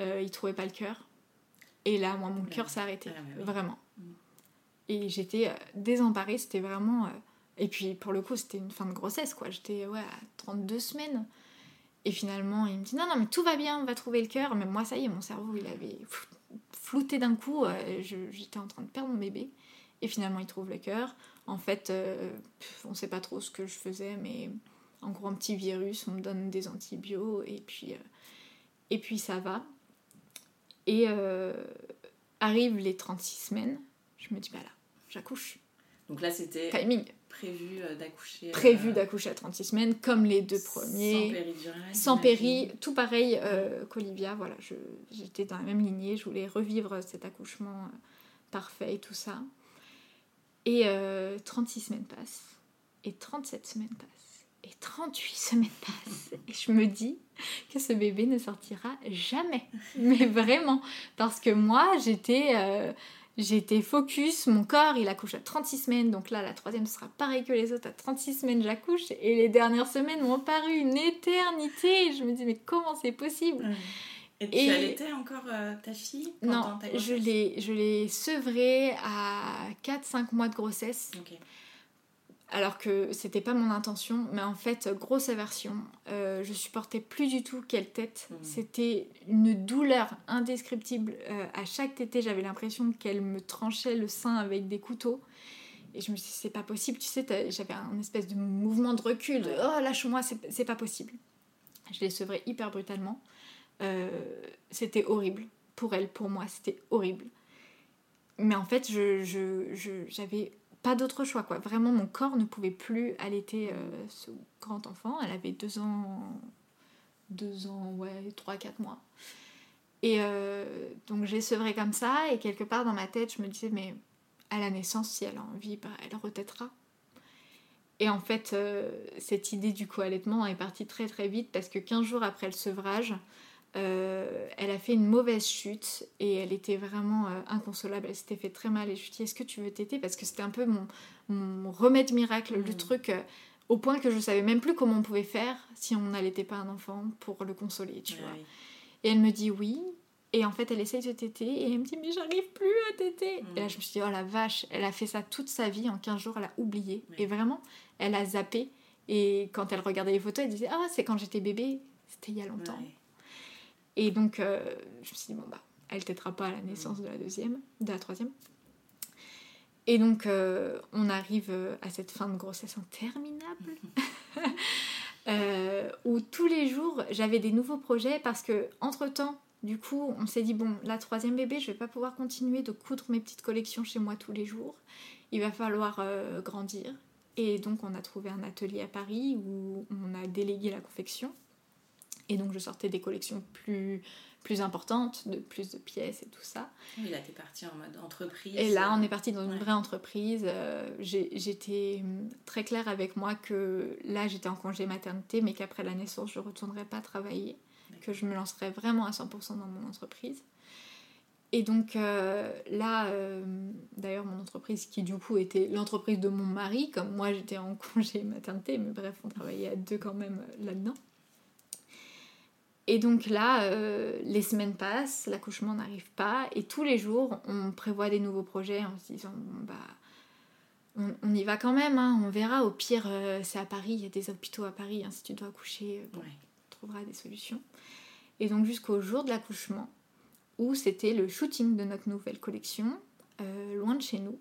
Speaker 2: euh, il trouvait pas le cœur. Et là, moi, mon cœur ah, vraiment. Mm. Et j'étais euh, désemparée, c'était vraiment... Euh, et puis, pour le coup, c'était une fin de grossesse, quoi. J'étais, ouais, à 32 semaines. Et finalement, il me dit, non, non, mais tout va bien, on va trouver le cœur. Mais moi, ça y est, mon cerveau, il avait flouté d'un coup. J'étais en train de perdre mon bébé. Et finalement, il trouve le cœur. En fait, on sait pas trop ce que je faisais, mais en gros, un petit virus, on me donne des antibiotiques, et puis, et puis ça va. Et euh, arrivent les 36 semaines, je me dis, bah là, j'accouche.
Speaker 1: Donc là, c'était
Speaker 2: timing.
Speaker 1: Prévu euh, d'accoucher.
Speaker 2: Prévu euh, d'accoucher à 36 semaines, comme les deux premiers.
Speaker 1: Sans péridurale.
Speaker 2: Sans péri, tout pareil qu'Olivia. Voilà, j'étais dans la même lignée, je voulais revivre cet accouchement parfait et tout ça. Et 36 semaines passent, et 37 semaines passent, et 38 semaines passent, et je me dis, que ce bébé ne sortira jamais. Mais vraiment. Parce que moi, j'étais. Euh, j'étais focus, mon corps il accouche à 36 semaines, donc là la troisième sera pareil que les autres, à 36 semaines j'accouche, et les dernières semaines m'ont paru une éternité. Je me dis mais comment c'est possible?
Speaker 1: Et tu allaitais encore euh, ta fille?
Speaker 2: Non, je l'ai sevrée à 4-5 mois de grossesse alors que c'était pas mon intention, mais en fait, grosse aversion. Euh, je supportais plus du tout quelle tête. Mmh. C'était une douleur indescriptible. Euh, à chaque tétée, j'avais l'impression qu'elle me tranchait le sein avec des couteaux. Et je me suis dit, c'est pas possible, tu sais, j'avais un espèce de mouvement de recul, de oh lâche-moi, c'est pas possible. Je l'ai sevrée hyper brutalement. Euh, c'était horrible. Pour elle, pour moi, c'était horrible. Mais en fait, j'avais je, pas d'autre choix quoi. Vraiment mon corps ne pouvait plus allaiter euh, ce grand enfant. Elle avait deux ans, deux ans, ouais, trois, quatre mois. Et euh, donc j'ai sevré comme ça et quelque part dans ma tête je me disais mais à la naissance si elle a envie bah, elle retêtera. Et en fait euh, cette idée du co-allaitement est partie très très vite parce que 15 jours après le sevrage euh, elle a fait une mauvaise chute et elle était vraiment euh, inconsolable. Elle s'était fait très mal et je lui ai dit Est-ce que tu veux t'aider? Parce que c'était un peu mon, mon, remède miracle, le mm. truc euh, au point que je savais même plus comment on pouvait faire si on n'allaitait pas un enfant pour le consoler, tu vois. Et elle me dit oui. Et en fait, elle essaye de téter et elle me dit Mais j'arrive plus à téter. Et là, je me suis dit Oh la vache, elle a fait ça toute sa vie. En 15 jours, elle a oublié. Et vraiment, elle a zappé. Et quand elle regardait les photos, elle disait Ah, c'est quand j'étais bébé. C'était il y a longtemps. Et donc, euh, je me suis dit, bon, bah, elle t'aidera pas à la naissance de la deuxième, de la troisième. Et donc, euh, on arrive euh, à cette fin de grossesse interminable, où tous les jours, j'avais des nouveaux projets parce que, entre-temps, du coup, on s'est dit, bon, la troisième bébé, je vais pas pouvoir continuer de coudre mes petites collections chez moi tous les jours. Il va falloir grandir. Et donc, on a trouvé un atelier à Paris où on a délégué la confection. Et donc je sortais des collections plus, plus importantes, de plus de pièces et tout ça.
Speaker 1: Et là, t'es partie en mode entreprise.
Speaker 2: Et là, on est parti dans une vraie entreprise. Euh, j'étais hum, très claire avec moi que là, j'étais en congé maternité, mais qu'après la naissance, je ne retournerais pas travailler, que je me lancerais vraiment à 100% dans mon entreprise. Et donc euh, là, euh, d'ailleurs, mon entreprise qui du coup était l'entreprise de mon mari, comme moi j'étais en congé maternité, mais bref, on travaillait à deux quand même là-dedans. Et donc là, euh, les semaines passent, l'accouchement n'arrive pas, et tous les jours, on prévoit des nouveaux projets en se disant, bah, on, y va quand même, hein, on verra, au pire, euh, c'est à Paris, il y a des hôpitaux à Paris, hein, si tu dois accoucher, euh, on trouvera des solutions. Et donc jusqu'au jour de l'accouchement, où c'était le shooting de notre nouvelle collection, loin de chez nous.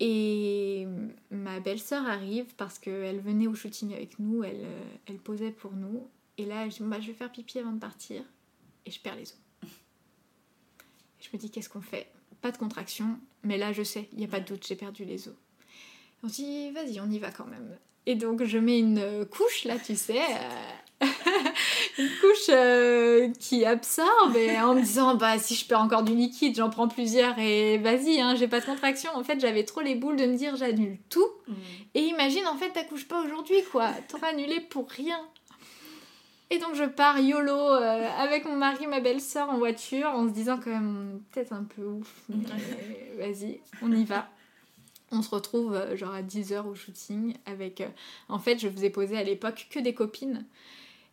Speaker 2: Et ma belle-sœur arrive parce qu'elle venait au shooting avec nous, elle, elle posait pour nous, et là, je, bah, je vais faire pipi avant de partir. Et je perds les os. je me dis, qu'est-ce qu'on fait? Pas de contraction, mais là, je sais, il n'y a pas de doute, j'ai perdu les os. on se dit, vas-y, on y va quand même. Et donc, je mets une couche, là, tu sais, euh, une couche euh, qui absorbe et en me disant bah si je perds encore du liquide j'en prends plusieurs et vas-y hein, j'ai pas de contraction en fait j'avais trop les boules de me dire j'annule tout mm. et imagine en fait t'accouches pas aujourd'hui quoi t'auras annulé pour rien et donc je pars YOLO euh, avec mon mari ma belle-sœur en voiture en se disant quand même peut-être un peu ouf vas-y on y va on se retrouve euh, genre à 10h au shooting avec... en fait, je vous ai posé à l'époque que des copines.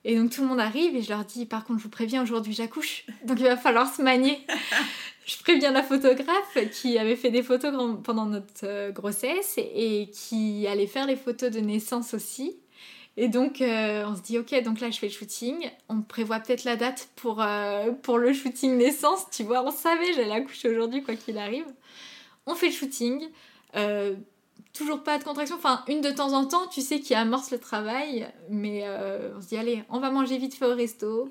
Speaker 2: Et donc tout le monde arrive et je leur dis par contre je vous préviens aujourd'hui j'accouche donc il va falloir se manier. je préviens la photographe qui avait fait des photos pendant notre euh, grossesse et, qui allait faire les photos de naissance aussi. Et donc euh, on se dit ok donc là je fais le shooting, on prévoit peut-être la date pour, euh, pour le shooting naissance, tu vois, on savait j'allais accoucher aujourd'hui quoi qu'il arrive. On fait le shooting toujours pas de contraction. Enfin, une de temps en temps, tu sais, qui amorce le travail. Mais euh, on se dit, allez, on va manger vite fait au resto.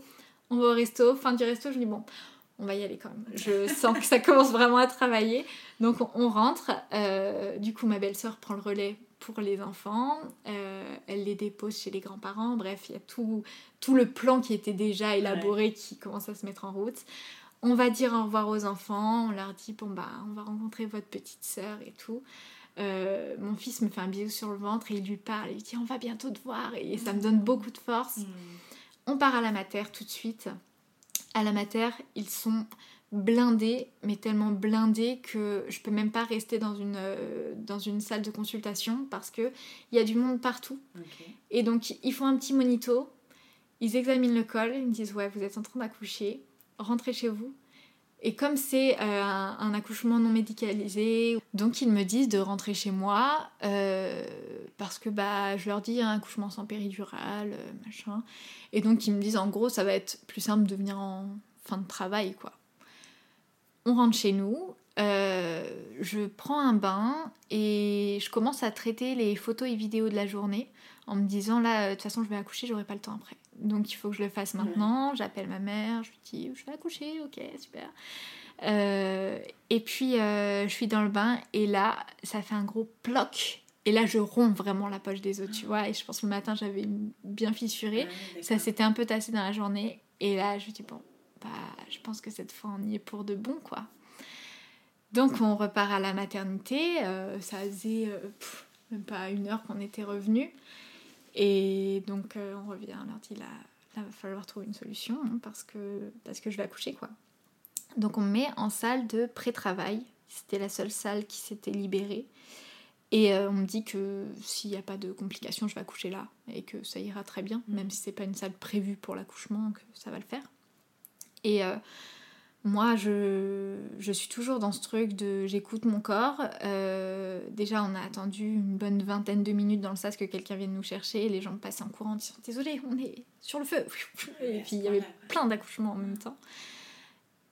Speaker 2: On va au resto. Fin du resto, je dis, bon, on va y aller quand même. Je sens que ça commence vraiment à travailler. Donc, on, rentre. Euh, du coup, ma belle-sœur prend le relais pour les enfants. Euh, elle les dépose chez les grands-parents. Bref, il y a tout, tout le plan qui était déjà élaboré qui commence à se mettre en route. On va dire au revoir aux enfants. On leur dit, bon, bah, on va rencontrer votre petite sœur et tout. Euh, mon fils me fait un bisou sur le ventre et il lui parle, il dit on va bientôt te voir et ça me donne beaucoup de force. Mm. On part à la mater tout de suite. À la mater, ils sont blindés, mais tellement blindés que je peux même pas rester dans une, euh, dans une salle de consultation parce qu'il y a du monde partout. Et donc ils font un petit monito, ils examinent le col, ils me disent ouais vous êtes en train d'accoucher, rentrez chez vous, et comme c'est euh, un, accouchement non médicalisé, donc ils me disent de rentrer chez moi euh, parce que bah je leur dis un accouchement sans péridurale, machin. Et donc ils me disent en gros ça va être plus simple de venir en fin de travail quoi. On rentre chez nous, je prends un bain et je commence à traiter les photos et vidéos de la journée en me disant là de toute façon je vais accoucher, j'aurai pas le temps après. Donc il faut que je le fasse maintenant. J'appelle ma mère, je lui dis je vais accoucher, ok, super. Euh, et puis euh, je suis dans le bain et là ça fait un gros ploc. Et là je romps vraiment la poche des os, tu vois. Et je pense que le matin j'avais bien fissuré. ça s'était un peu tassé dans la journée. Et là je me dis bon, bah je pense que cette fois on y est pour de bon quoi. Donc on repart à la maternité. Euh, ça faisait même pas une heure qu'on était revenu. Et donc euh, on revient, on leur dit là, là va falloir trouver une solution hein, parce, que, parce que je vais accoucher quoi. Donc on me met en salle de pré-travail. C'était la seule salle qui s'était libérée. Et euh, on me dit que s'il n'y a pas de complications, je vais accoucher là et que ça ira très bien, mm. même si c'est pas une salle prévue pour l'accouchement, que ça va le faire. Et euh, moi, je, je, suis toujours dans ce truc de j'écoute mon corps. Euh, déjà, on a attendu une bonne vingtaine de minutes dans le sas que quelqu'un vienne nous chercher. Les gens passaient en courant en disant Désolé, on est sur le feu. Et puis il y avait plein d'accouchements en même temps.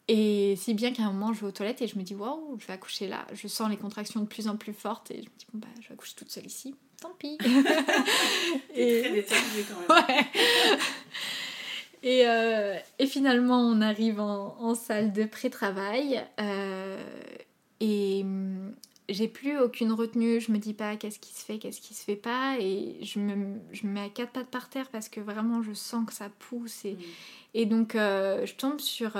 Speaker 2: Et si bien qu'à un moment, je vais aux toilettes et je me dis Waouh, je vais accoucher là. Je sens les contractions de plus en plus fortes et je me dis Bon, bah, je vais accoucher toute seule ici. Tant pis.
Speaker 3: et... très déterminée quand même. Ouais.
Speaker 2: Et, euh, et, finalement, on arrive en, salle de pré-travail. Euh, et hum, j'ai plus aucune retenue. Je me dis pas qu'est-ce qui se fait, qu'est-ce qui se fait pas. Et je me, je me mets à quatre pattes par terre parce que vraiment, je sens que ça pousse. Et, mm. et donc, euh, je tombe sur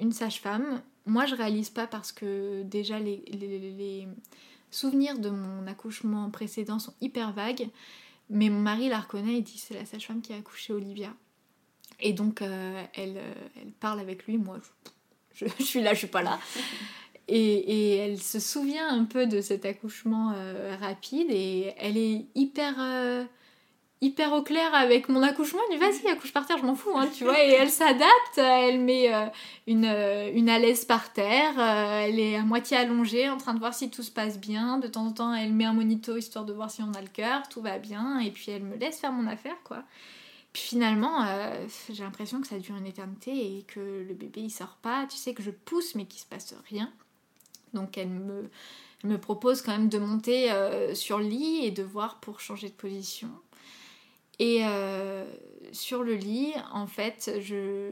Speaker 2: une sage-femme. Moi, je réalise pas parce que déjà, les, les, les souvenirs de mon accouchement précédent sont hyper vagues. Mais mon mari la reconnaît et dit c'est la sage-femme qui a accouché Olivia. Et donc, euh, elle, euh, elle, parle avec lui, moi, je, je, suis là, je suis pas là. Et, et, elle se souvient un peu de cet accouchement euh, rapide et elle est hyper, hyper au clair avec mon accouchement. Elle dit vas-y, accouche par terre, je m'en fous, hein, tu vois. Et elle s'adapte, elle met une, une alaise par terre, elle est à moitié allongée en train de voir si tout se passe bien. De temps en temps, elle met un monito histoire de voir si on a le cœur, tout va bien. Et puis elle me laisse faire mon affaire, quoi. Finalement, euh, j'ai l'impression que ça dure une éternité et que le bébé il sort pas. Tu sais que je pousse mais qu'il se passe rien. Donc elle me, propose quand même de monter euh, sur le lit et de voir pour changer de position. Et euh, sur le lit, en fait, je,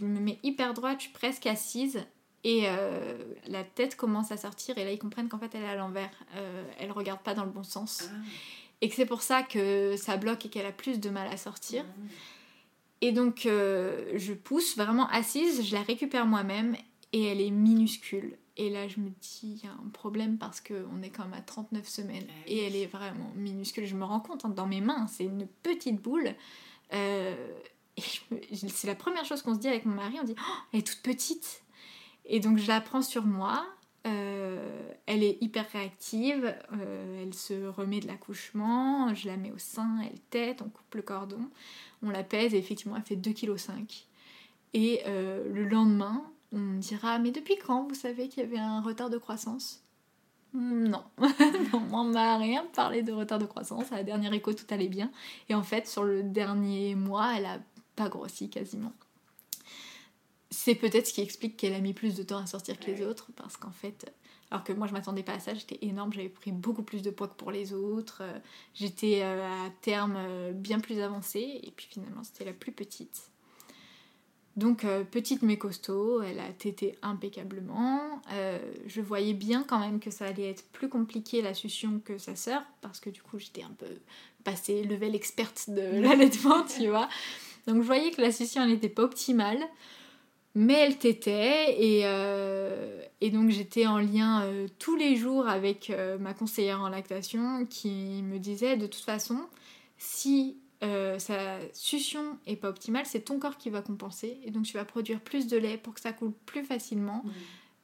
Speaker 2: me mets hyper droite, je suis presque assise. Et la tête commence à sortir et là ils comprennent qu'en fait elle est à l'envers. elle regarde pas dans le bon sens. Ah et que c'est pour ça que ça bloque et qu'elle a plus de mal à sortir. Et donc, euh, je pousse vraiment assise, je la récupère moi-même et elle est minuscule. Et là, je me dis, il y a un problème parce qu'on est quand même à 39 semaines
Speaker 3: Ah
Speaker 2: et elle est vraiment minuscule. Je me rends compte hein, dans mes mains, c'est une petite boule. Euh, c'est la première chose qu'on se dit avec mon mari, on dit, Oh, elle est toute petite. Et donc, je la prends sur moi. Euh, elle est hyper réactive, euh, elle se remet de l'accouchement, je la mets au sein, elle tète, on coupe le cordon, on la pèse et effectivement elle fait 2,5 kg. Et euh, le lendemain, on dira Mais depuis quand vous savez qu'il y avait un retard de croissance? Non, non on m'a rien parlé de retard de croissance. À la dernière écho, tout allait bien. Et en fait, sur le dernier mois, elle a pas grossi quasiment. C'est peut-être ce qui explique qu'elle a mis plus de temps à sortir que les autres, parce qu'en fait, alors que moi je m'attendais pas à ça, j'étais énorme, j'avais pris beaucoup plus de poids que pour les autres, euh, j'étais euh, à terme euh, bien plus avancée, et puis finalement c'était la plus petite. Donc euh, petite mais costaud, elle a tété impeccablement. Euh, je voyais bien quand même que ça allait être plus compliqué la succion que sa sœur, parce que du coup j'étais un peu passée level experte de l'allaitement, tu vois. Donc je voyais que la succion elle n'était pas optimale, mais elle tétait et, euh, et donc j'étais en lien euh, tous les jours avec euh, ma conseillère en lactation qui me disait de toute façon si sa succion est pas optimale, c'est ton corps qui va compenser et donc tu vas produire plus de lait pour que ça coule plus facilement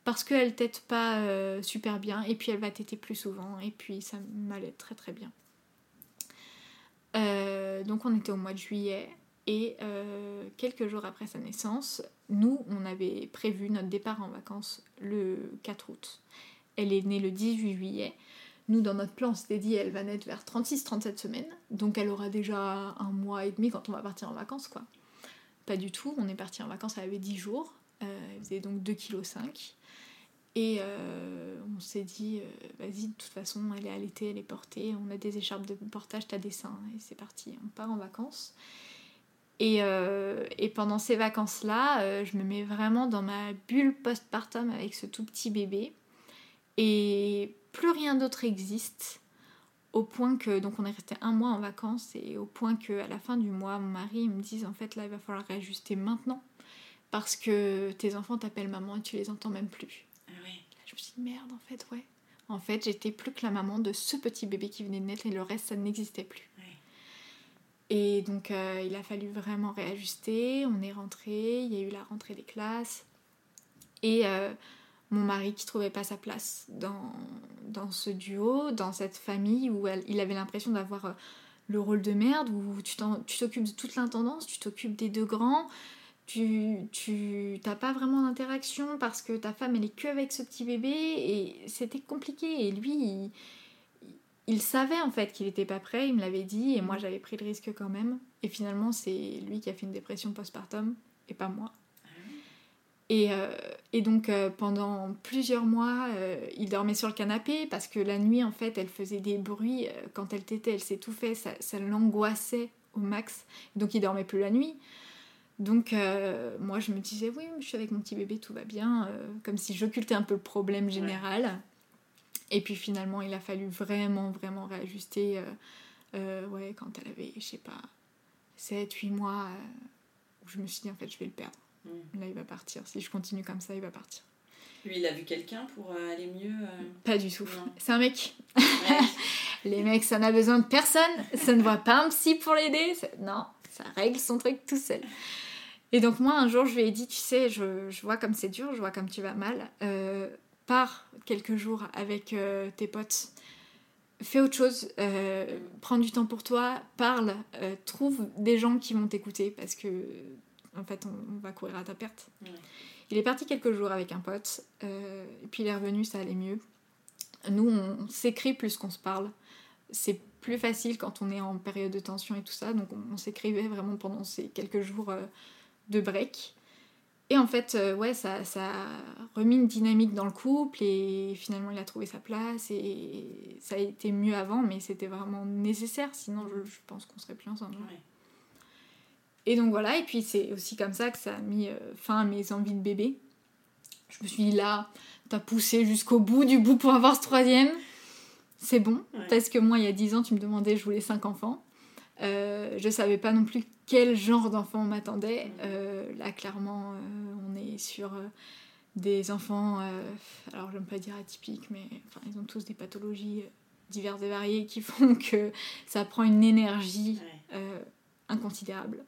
Speaker 2: parce qu'elle tète pas super bien et puis elle va téter plus souvent et puis ça m'allait très très bien. Donc on était au mois de juillet et euh, quelques jours après sa naissance, nous on avait prévu notre départ en vacances le 4 août. Elle est née le 18 juillet. Nous, dans notre plan, on s'était dit elle va naître vers 36-37 semaines, donc elle aura déjà un mois et demi quand on va partir en vacances, quoi. Pas du tout, on est parti en vacances, elle avait 10 jours, euh, elle faisait donc 2,5 kg. Et euh, on s'est dit, vas-y, de toute façon, elle est allaitée, elle est portée, on a des écharpes de portage, t'as des seins, et c'est parti, on part en vacances. Et, euh, et pendant ces vacances-là, euh, je me mets vraiment dans ma bulle postpartum avec ce tout petit bébé. Et plus rien d'autre existe, au point que, donc on est resté un mois en vacances, et au point que à la fin du mois, mon mari me dise, en fait, là, il va falloir réajuster maintenant, parce que tes enfants t'appellent maman et tu les entends même plus.
Speaker 3: Ah ouais.
Speaker 2: Je me suis dit, merde, en fait, ouais. En fait, j'étais plus que la maman de ce petit bébé qui venait de naître et le reste, ça n'existait plus. Et donc, euh, il a fallu vraiment réajuster. On est rentré, il y a eu la rentrée des classes. Et euh, mon mari qui trouvait pas sa place dans, dans ce duo, dans cette famille où il avait l'impression d'avoir euh, le rôle de merde, où tu tu t'occupes de toute l'intendance, tu t'occupes des deux grands, tu tu t'as pas vraiment d'interaction parce que ta femme elle est que avec ce petit bébé et c'était compliqué et lui il savait en fait qu'il était pas prêt il me l'avait dit et moi j'avais pris le risque quand même et finalement c'est lui qui a fait une dépression postpartum et pas moi et, euh, et donc euh, pendant plusieurs mois, euh, il dormait sur le canapé parce que la nuit, en fait, elle faisait des bruits. Quand elle tétait, elle s'étouffait, ça, ça l'angoissait au max. Donc il dormait plus la nuit. Donc euh, moi, je me disais, oui, je suis avec mon petit bébé, tout va bien. euh, comme si j'occultais un peu le problème général. Et puis finalement, il a fallu vraiment, vraiment réajuster. euh, euh, ouais, quand elle avait, je sais pas, 7, 8 mois, euh, où je me suis dit, en fait, je vais le perdre.
Speaker 3: Mm.
Speaker 2: Là, il va partir. Si je continue comme ça, il va partir.
Speaker 3: Lui, il a vu quelqu'un pour euh, aller mieux. euh,
Speaker 2: Pas du tout. C'est un mec.
Speaker 3: ouais.
Speaker 2: Les mecs, ça n'a besoin de personne. Ça ne voit pas un psy pour l'aider. Non, ça règle son truc tout seul. Et donc moi, un jour, je lui ai dit, tu sais, je, je vois comme c'est dur, je vois comme tu vas mal. Euh, pars quelques jours avec euh, tes potes. Fais autre chose. euh, prends du temps pour toi. Parle. euh, trouve des gens qui vont t'écouter parce que, en fait, on, on va courir à ta perte.
Speaker 3: Ouais.
Speaker 2: Il est parti quelques jours avec un pote. et puis il est revenu, ça allait mieux. Nous, on, on s'écrit plus qu'on se parle. C'est plus facile quand on est en période de tension et tout ça. Donc on, on s'écrivait vraiment pendant ces quelques jours de break. Et en fait, euh, ouais, ça, ça a remis une dynamique dans le couple et finalement il a trouvé sa place et ça a été mieux avant, mais c'était vraiment nécessaire, sinon je, je pense qu'on serait plus ensemble.
Speaker 3: Ouais.
Speaker 2: Et donc voilà, et puis c'est aussi comme ça que ça a mis euh, fin à mes envies de bébé. Je me suis dit là, t'as poussé jusqu'au bout du bout pour avoir ce troisième. C'est bon,
Speaker 3: Ouais.
Speaker 2: parce que moi il y a 10 ans tu me demandais je voulais 5 enfants. Euh, je savais pas non plus quel genre d'enfant m'attendait. là, clairement, on est sur des enfants, alors je ne pas dire atypiques, mais enfin, ils ont tous des pathologies diverses et variées qui font que ça prend une énergie inconsidérable.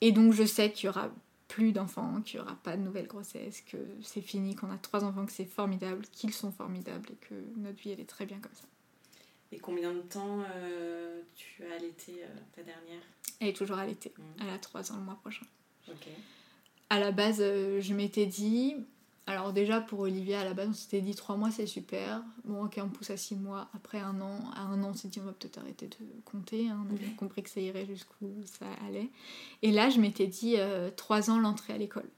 Speaker 2: Et donc je sais qu'il y aura plus d'enfants, qu'il n'y aura pas de nouvelles grossesses, que c'est fini, qu'on a trois enfants, que c'est formidable, qu'ils sont formidables et que notre vie elle est très bien comme ça.
Speaker 3: Et combien de temps euh, tu as allaité euh, ta dernière?
Speaker 2: Elle est toujours allaitée. Mmh. Elle a trois ans le mois prochain. Ok. À la base, euh, je m'étais dit, alors déjà pour Olivia à la base on s'était dit 3 mois c'est super. Bon ok on pousse à 6 mois. Après un an, à un an on s'est dit on va peut-être arrêter de compter. Hein. On a bien compris que ça irait jusqu'où ça allait. Et là je m'étais dit 3 euh, ans l'entrée à l'école.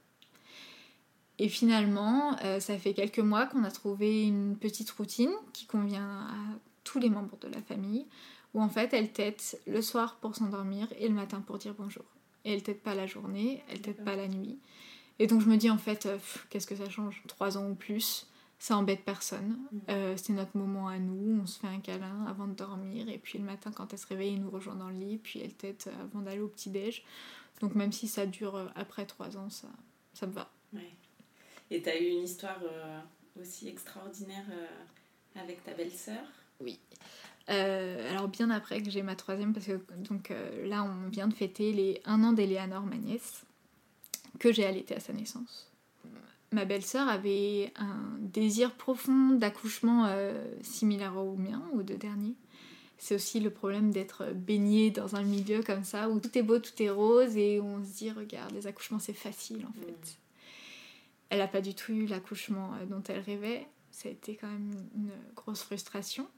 Speaker 2: Et finalement euh, ça fait quelques mois qu'on a trouvé une petite routine qui convient à tous les membres de la famille. Où en fait elle tête le soir pour s'endormir et le matin pour dire bonjour. Et elle tête pas la journée, elle tête pas la nuit. Et donc je me dis en fait, euh, qu'est-ce que ça change? Trois ans ou plus, ça embête personne. Mm. Euh, c'est notre moment à nous, on se fait un câlin avant de dormir, et puis le matin quand elle se réveille, elle nous rejoint dans le lit, puis elle tête avant d'aller au petit-déj. Donc même si ça dure euh, après trois ans, ça, ça me va.
Speaker 3: Ouais. Et tu as eu une histoire aussi extraordinaire avec ta belle-sœur?
Speaker 2: Oui. alors bien après que j'ai ma troisième, parce que donc là on vient de fêter les un an d'Eléanor, ma nièce que j'ai allaité à sa naissance. Ma belle-sœur avait un désir profond d'accouchement euh, similaire au mien, aux deux derniers. C'est aussi le problème d'être baigné dans un milieu comme ça où tout est beau, tout est rose et où on se dit regarde, les accouchements c'est facile en fait. Mm. Elle n'a pas du tout eu l'accouchement euh, dont elle rêvait. Ça a été quand même une grosse frustration.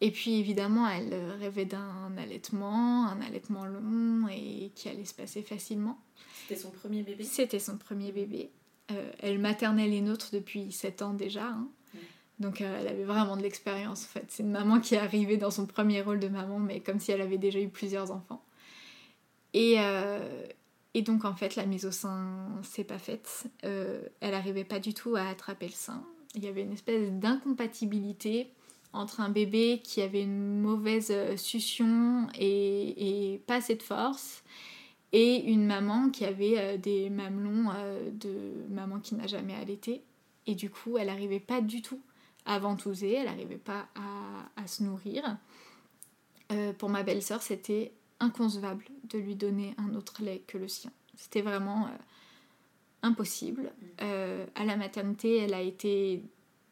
Speaker 2: Et puis évidemment, elle rêvait d'un allaitement, un allaitement long et qui allait se passer facilement.
Speaker 3: C'était son premier bébé?
Speaker 2: C'était son premier bébé. Euh, elle maternait les nôtres depuis 7 ans déjà. Hein. Donc euh, elle avait vraiment de l'expérience en fait. C'est une maman qui est arrivée dans son premier rôle de maman, mais comme si elle avait déjà eu plusieurs enfants. Et, euh, et donc en fait, la mise au sein, c'est pas faite. elle n'arrivait pas du tout à attraper le sein. Il y avait une espèce d'incompatibilité entre un bébé qui avait une mauvaise succion et, et pas assez de force et une maman qui avait euh, des mamelons euh, de maman qui n'a jamais allaité. Et du coup, elle n'arrivait pas du tout à ventouser, elle n'arrivait pas à, se nourrir. Euh, pour ma belle-sœur, c'était inconcevable de lui donner un autre lait que le sien. C'était vraiment impossible. à la maternité, elle a été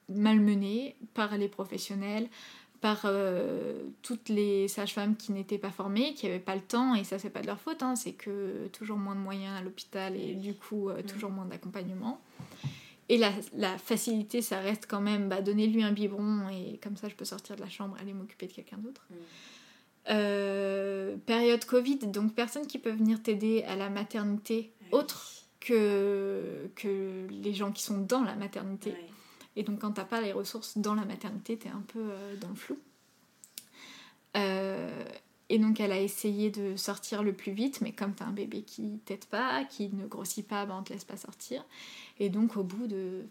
Speaker 2: malmenée par les professionnels, par euh, toutes les sages-femmes qui n'étaient pas formées, qui n'avaient pas le temps, et ça c'est pas de leur faute, hein, c'est que toujours moins de moyens à l'hôpital et du coup euh, toujours moins d'accompagnement. Et la, la, facilité, ça reste quand même, bah, donner-lui un biberon et comme ça je peux sortir de la chambre, aller m'occuper de quelqu'un d'autre. Euh, période Covid, donc personne qui peut venir t'aider à la maternité autre que, que les gens qui sont dans la maternité. Et donc quand t'as pas les ressources dans la maternité, t'es un peu euh, dans le flou. Euh, et donc elle a essayé de sortir le plus vite, mais comme t'as un bébé qui t'aide pas, qui ne grossit pas, ben on te laisse pas sortir. Et donc au bout de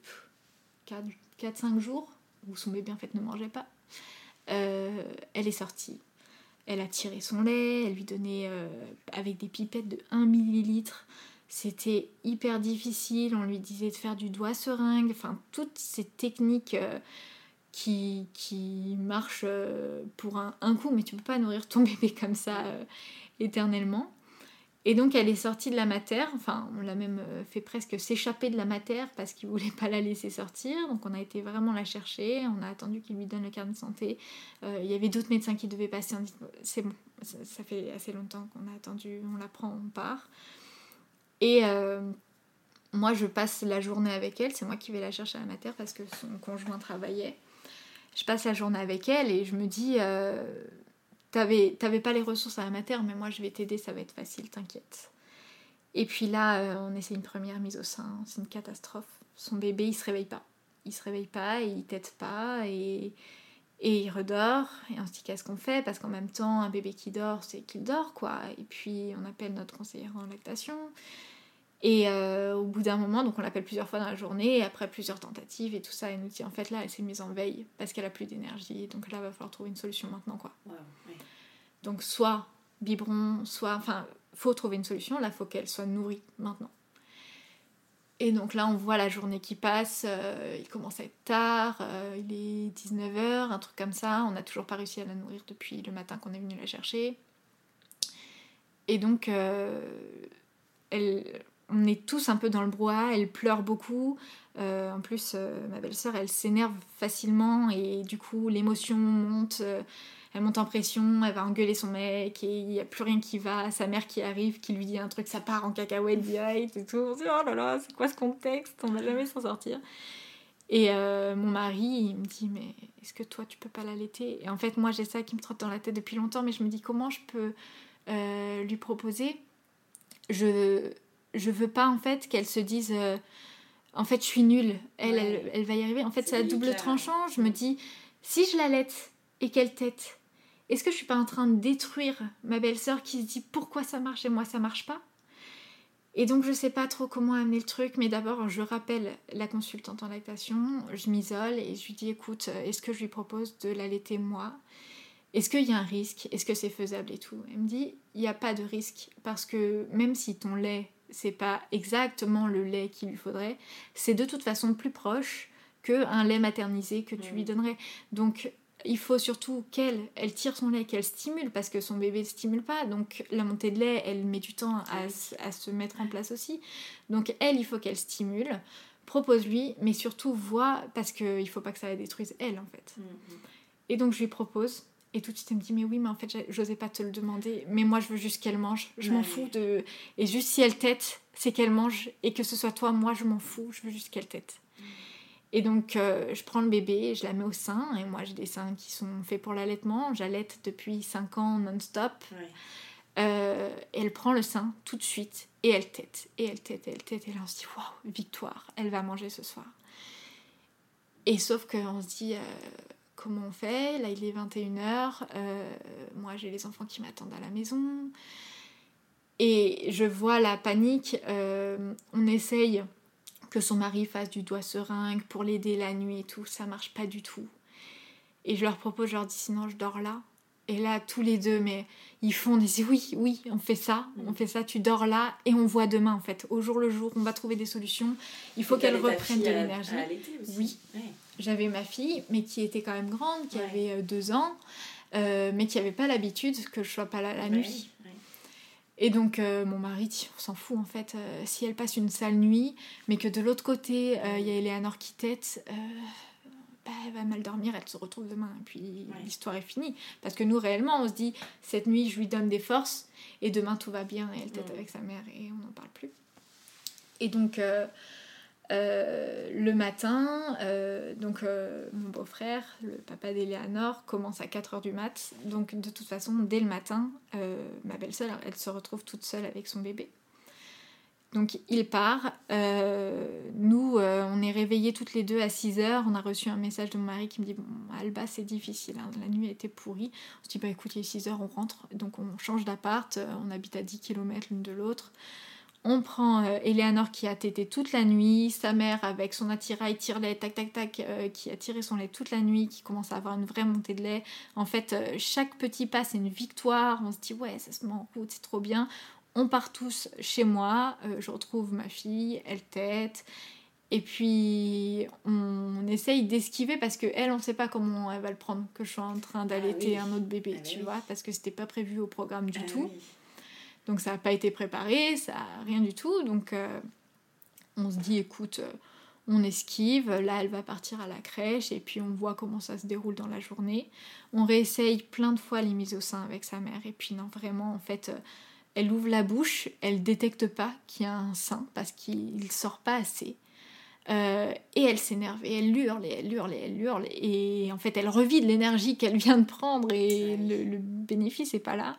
Speaker 2: 4-5 jours, où son bébé en fait ne mangeait pas, euh, elle est sortie. Elle a tiré son lait, elle lui donnait avec des pipettes de 1 millilitre c'était hyper difficile, on lui disait de faire du doigt seringue, enfin toutes ces techniques euh, qui, qui marchent euh, pour un, coup, mais tu peux pas nourrir ton bébé comme ça euh, éternellement. Et donc elle est sortie de la matière, enfin on l'a même fait presque s'échapper de la matière parce qu'il voulait pas la laisser sortir, donc on a été vraiment la chercher, on a attendu qu'il lui donne le carnet de santé. Il y avait d'autres médecins qui devaient passer, on dit c'est bon, ça, fait assez longtemps qu'on a attendu, on la prend, on part. Et euh, moi, je passe la journée avec elle. C'est moi qui vais la chercher à la mater parce que son conjoint travaillait. Je passe la journée avec elle et je me dis euh, T'avais pas les ressources à la mater, mais moi je vais t'aider, ça va être facile, t'inquiète. Et puis là, euh, on essaie une première mise au sein. C'est une catastrophe. Son bébé, il se réveille pas. Il se réveille pas, il tète pas et, et il redort. Et on se dit qu'est-ce qu'on fait Parce qu'en même temps, un bébé qui dort, c'est qu'il dort, quoi. Et puis on appelle notre conseillère en lactation. Et euh, au bout d'un moment, donc on l'appelle plusieurs fois dans la journée, et après plusieurs tentatives et tout ça, elle nous dit en fait là, elle s'est mise en veille parce qu'elle a plus d'énergie, donc là, il va falloir trouver une solution maintenant quoi. Donc soit biberon, soit... Enfin, faut trouver une solution, là, faut qu'elle soit nourrie maintenant. Et donc là, on voit la journée qui passe, euh, il commence à être tard, euh, il est 19h, un truc comme ça, on n'a toujours pas réussi à la nourrir depuis le matin qu'on est venu la chercher. Et donc, elle, on est tous un peu dans le brouhaha, elle pleure beaucoup. en plus, ma belle-sœur, elle s'énerve facilement et du coup, l'émotion monte elle monte en pression, elle va engueuler son mec et il n'y a plus rien qui va. Sa mère qui arrive, qui lui dit un truc, ça part en cacahuète direct et tout. On se dit, oh là là, c'est quoi ce contexte? On va jamais s'en sortir. Et euh, mon mari, il me dit, mais est-ce que toi, tu peux pas l'allaiter? Et en fait, moi, j'ai ça qui me trotte dans la tête depuis longtemps, mais je me dis, comment je peux euh, lui proposer? Je je veux pas, en fait, qu'elle se dise... Euh, en fait, je suis nulle. Elle, elle, elle, va y arriver. En fait, c'est à double tranchant. Je me dis, si je l'allaite et qu'elle tête, est-ce que je suis pas en train de détruire ma belle-sœur qui se dit pourquoi ça marche et moi ça marche pas? Et donc je sais pas trop comment amener le truc, mais d'abord je rappelle la consultante en lactation, je m'isole et je lui dis écoute, est-ce que je lui propose de l'allaiter moi? Est-ce qu'il y a un risque? Est-ce que c'est faisable et tout? Elle me dit il n'y a pas de risque parce que même si ton lait c'est pas exactement le lait qu'il lui faudrait, c'est de toute façon plus proche que un lait maternisé que tu lui donnerais. Donc il faut surtout qu'elle, elle tire son lait, qu'elle stimule, parce que son bébé ne stimule pas. Donc la montée de lait, elle met du temps à, se mettre en place aussi. Donc elle, il faut qu'elle stimule. Propose-lui, mais surtout vois, parce qu'il ne faut pas que ça la détruise elle, en fait. Mm-hmm. Et donc je lui propose. Et tout de suite, elle me dit, mais oui, mais en fait, j'osais pas te le demander. Mais moi, je veux juste qu'elle mange. Je m'en fous de... Et juste si elle tête, c'est qu'elle mange. Et que ce soit toi, moi, je m'en fous. Je veux juste qu'elle tête. Et donc, euh, je prends le bébé, je la mets au sein, et moi j'ai des seins qui sont faits pour l'allaitement. J'allaite depuis 5 ans non-stop. Euh, elle prend le sein tout de suite, et elle tète, et elle tète, et elle tète, et là on se dit waouh, victoire, elle va manger ce soir. Et sauf qu'on se dit euh, comment on fait Là il est 21h, moi j'ai les enfants qui m'attendent à la maison. Et je vois la panique, on essaye que son mari fasse du doigt seringue pour l'aider la nuit et tout, ça marche pas du tout. Et je leur propose, je leur dis sinon je dors là. Et là, tous les deux, mais ils font des oui, oui, on fait ça, on mm. fait ça, tu dors là et on voit demain en fait. Au jour le jour, on va trouver des solutions. Il faut qu'elle reprenne de l'énergie. Oui, j'avais ma fille, mais qui était quand même grande, qui avait euh, deux ans, euh, mais qui avait pas l'habitude que je sois pas là la nuit. Et donc euh, mon mari dit, on s'en fout en fait, euh, si elle passe une sale nuit, mais que de l'autre côté, il y a Eleanor qui tête, bah, elle va mal dormir, elle se retrouve demain, et puis l'histoire est finie. Parce que nous, réellement, on se dit, cette nuit, je lui donne des forces, et demain, tout va bien, et elle tête avec sa mère, et on n'en parle plus. Et donc, euh, le matin, euh, donc euh, mon beau-frère, le papa d'Eléanor, commence à 4h du mat. Donc de toute façon, dès le matin, ma belle-sœur, elle se retrouve toute seule avec son bébé. Donc il part. nous, on est réveillés toutes les deux à 6h. On a reçu un message de mon mari qui me dit Alba, c'est difficile. Hein. La nuit a été pourrie. On se dit Bah écoute, il est 6h, on rentre. Donc on change d'appart. On habite à 10 km l'une de l'autre. On prend euh, Eleanor qui a tété toute la nuit, sa mère avec son attirail tire-lait, tac tac tac, euh, qui a tiré son lait toute la nuit, qui commence à avoir une vraie montée de lait. En fait, euh, chaque petit pas c'est une victoire. On se dit ouais, ça se met en route, c'est trop bien. On part tous chez moi, je retrouve ma fille, elle tète. Et puis on essaye d'esquiver parce que elle, on ne sait pas comment elle va le prendre que je suis en train d'allaiter ah un autre bébé, ah tu vois, parce que c'était pas prévu au programme du ah tout. Donc ça n'a pas été préparé, ça rien du tout. Donc euh, on se dit écoute, euh, on esquive, là elle va partir à la crèche et puis on voit comment ça se déroule dans la journée. On réessaye plein de fois les mises au sein avec sa mère et puis non vraiment en fait euh, elle ouvre la bouche, elle détecte pas qu'il y a un sein parce qu'il sort pas assez. et elle s'énerve et elle hurle et elle hurle et elle hurle et en fait elle revide l'énergie qu'elle vient de prendre et le, le bénéfice n'est pas là.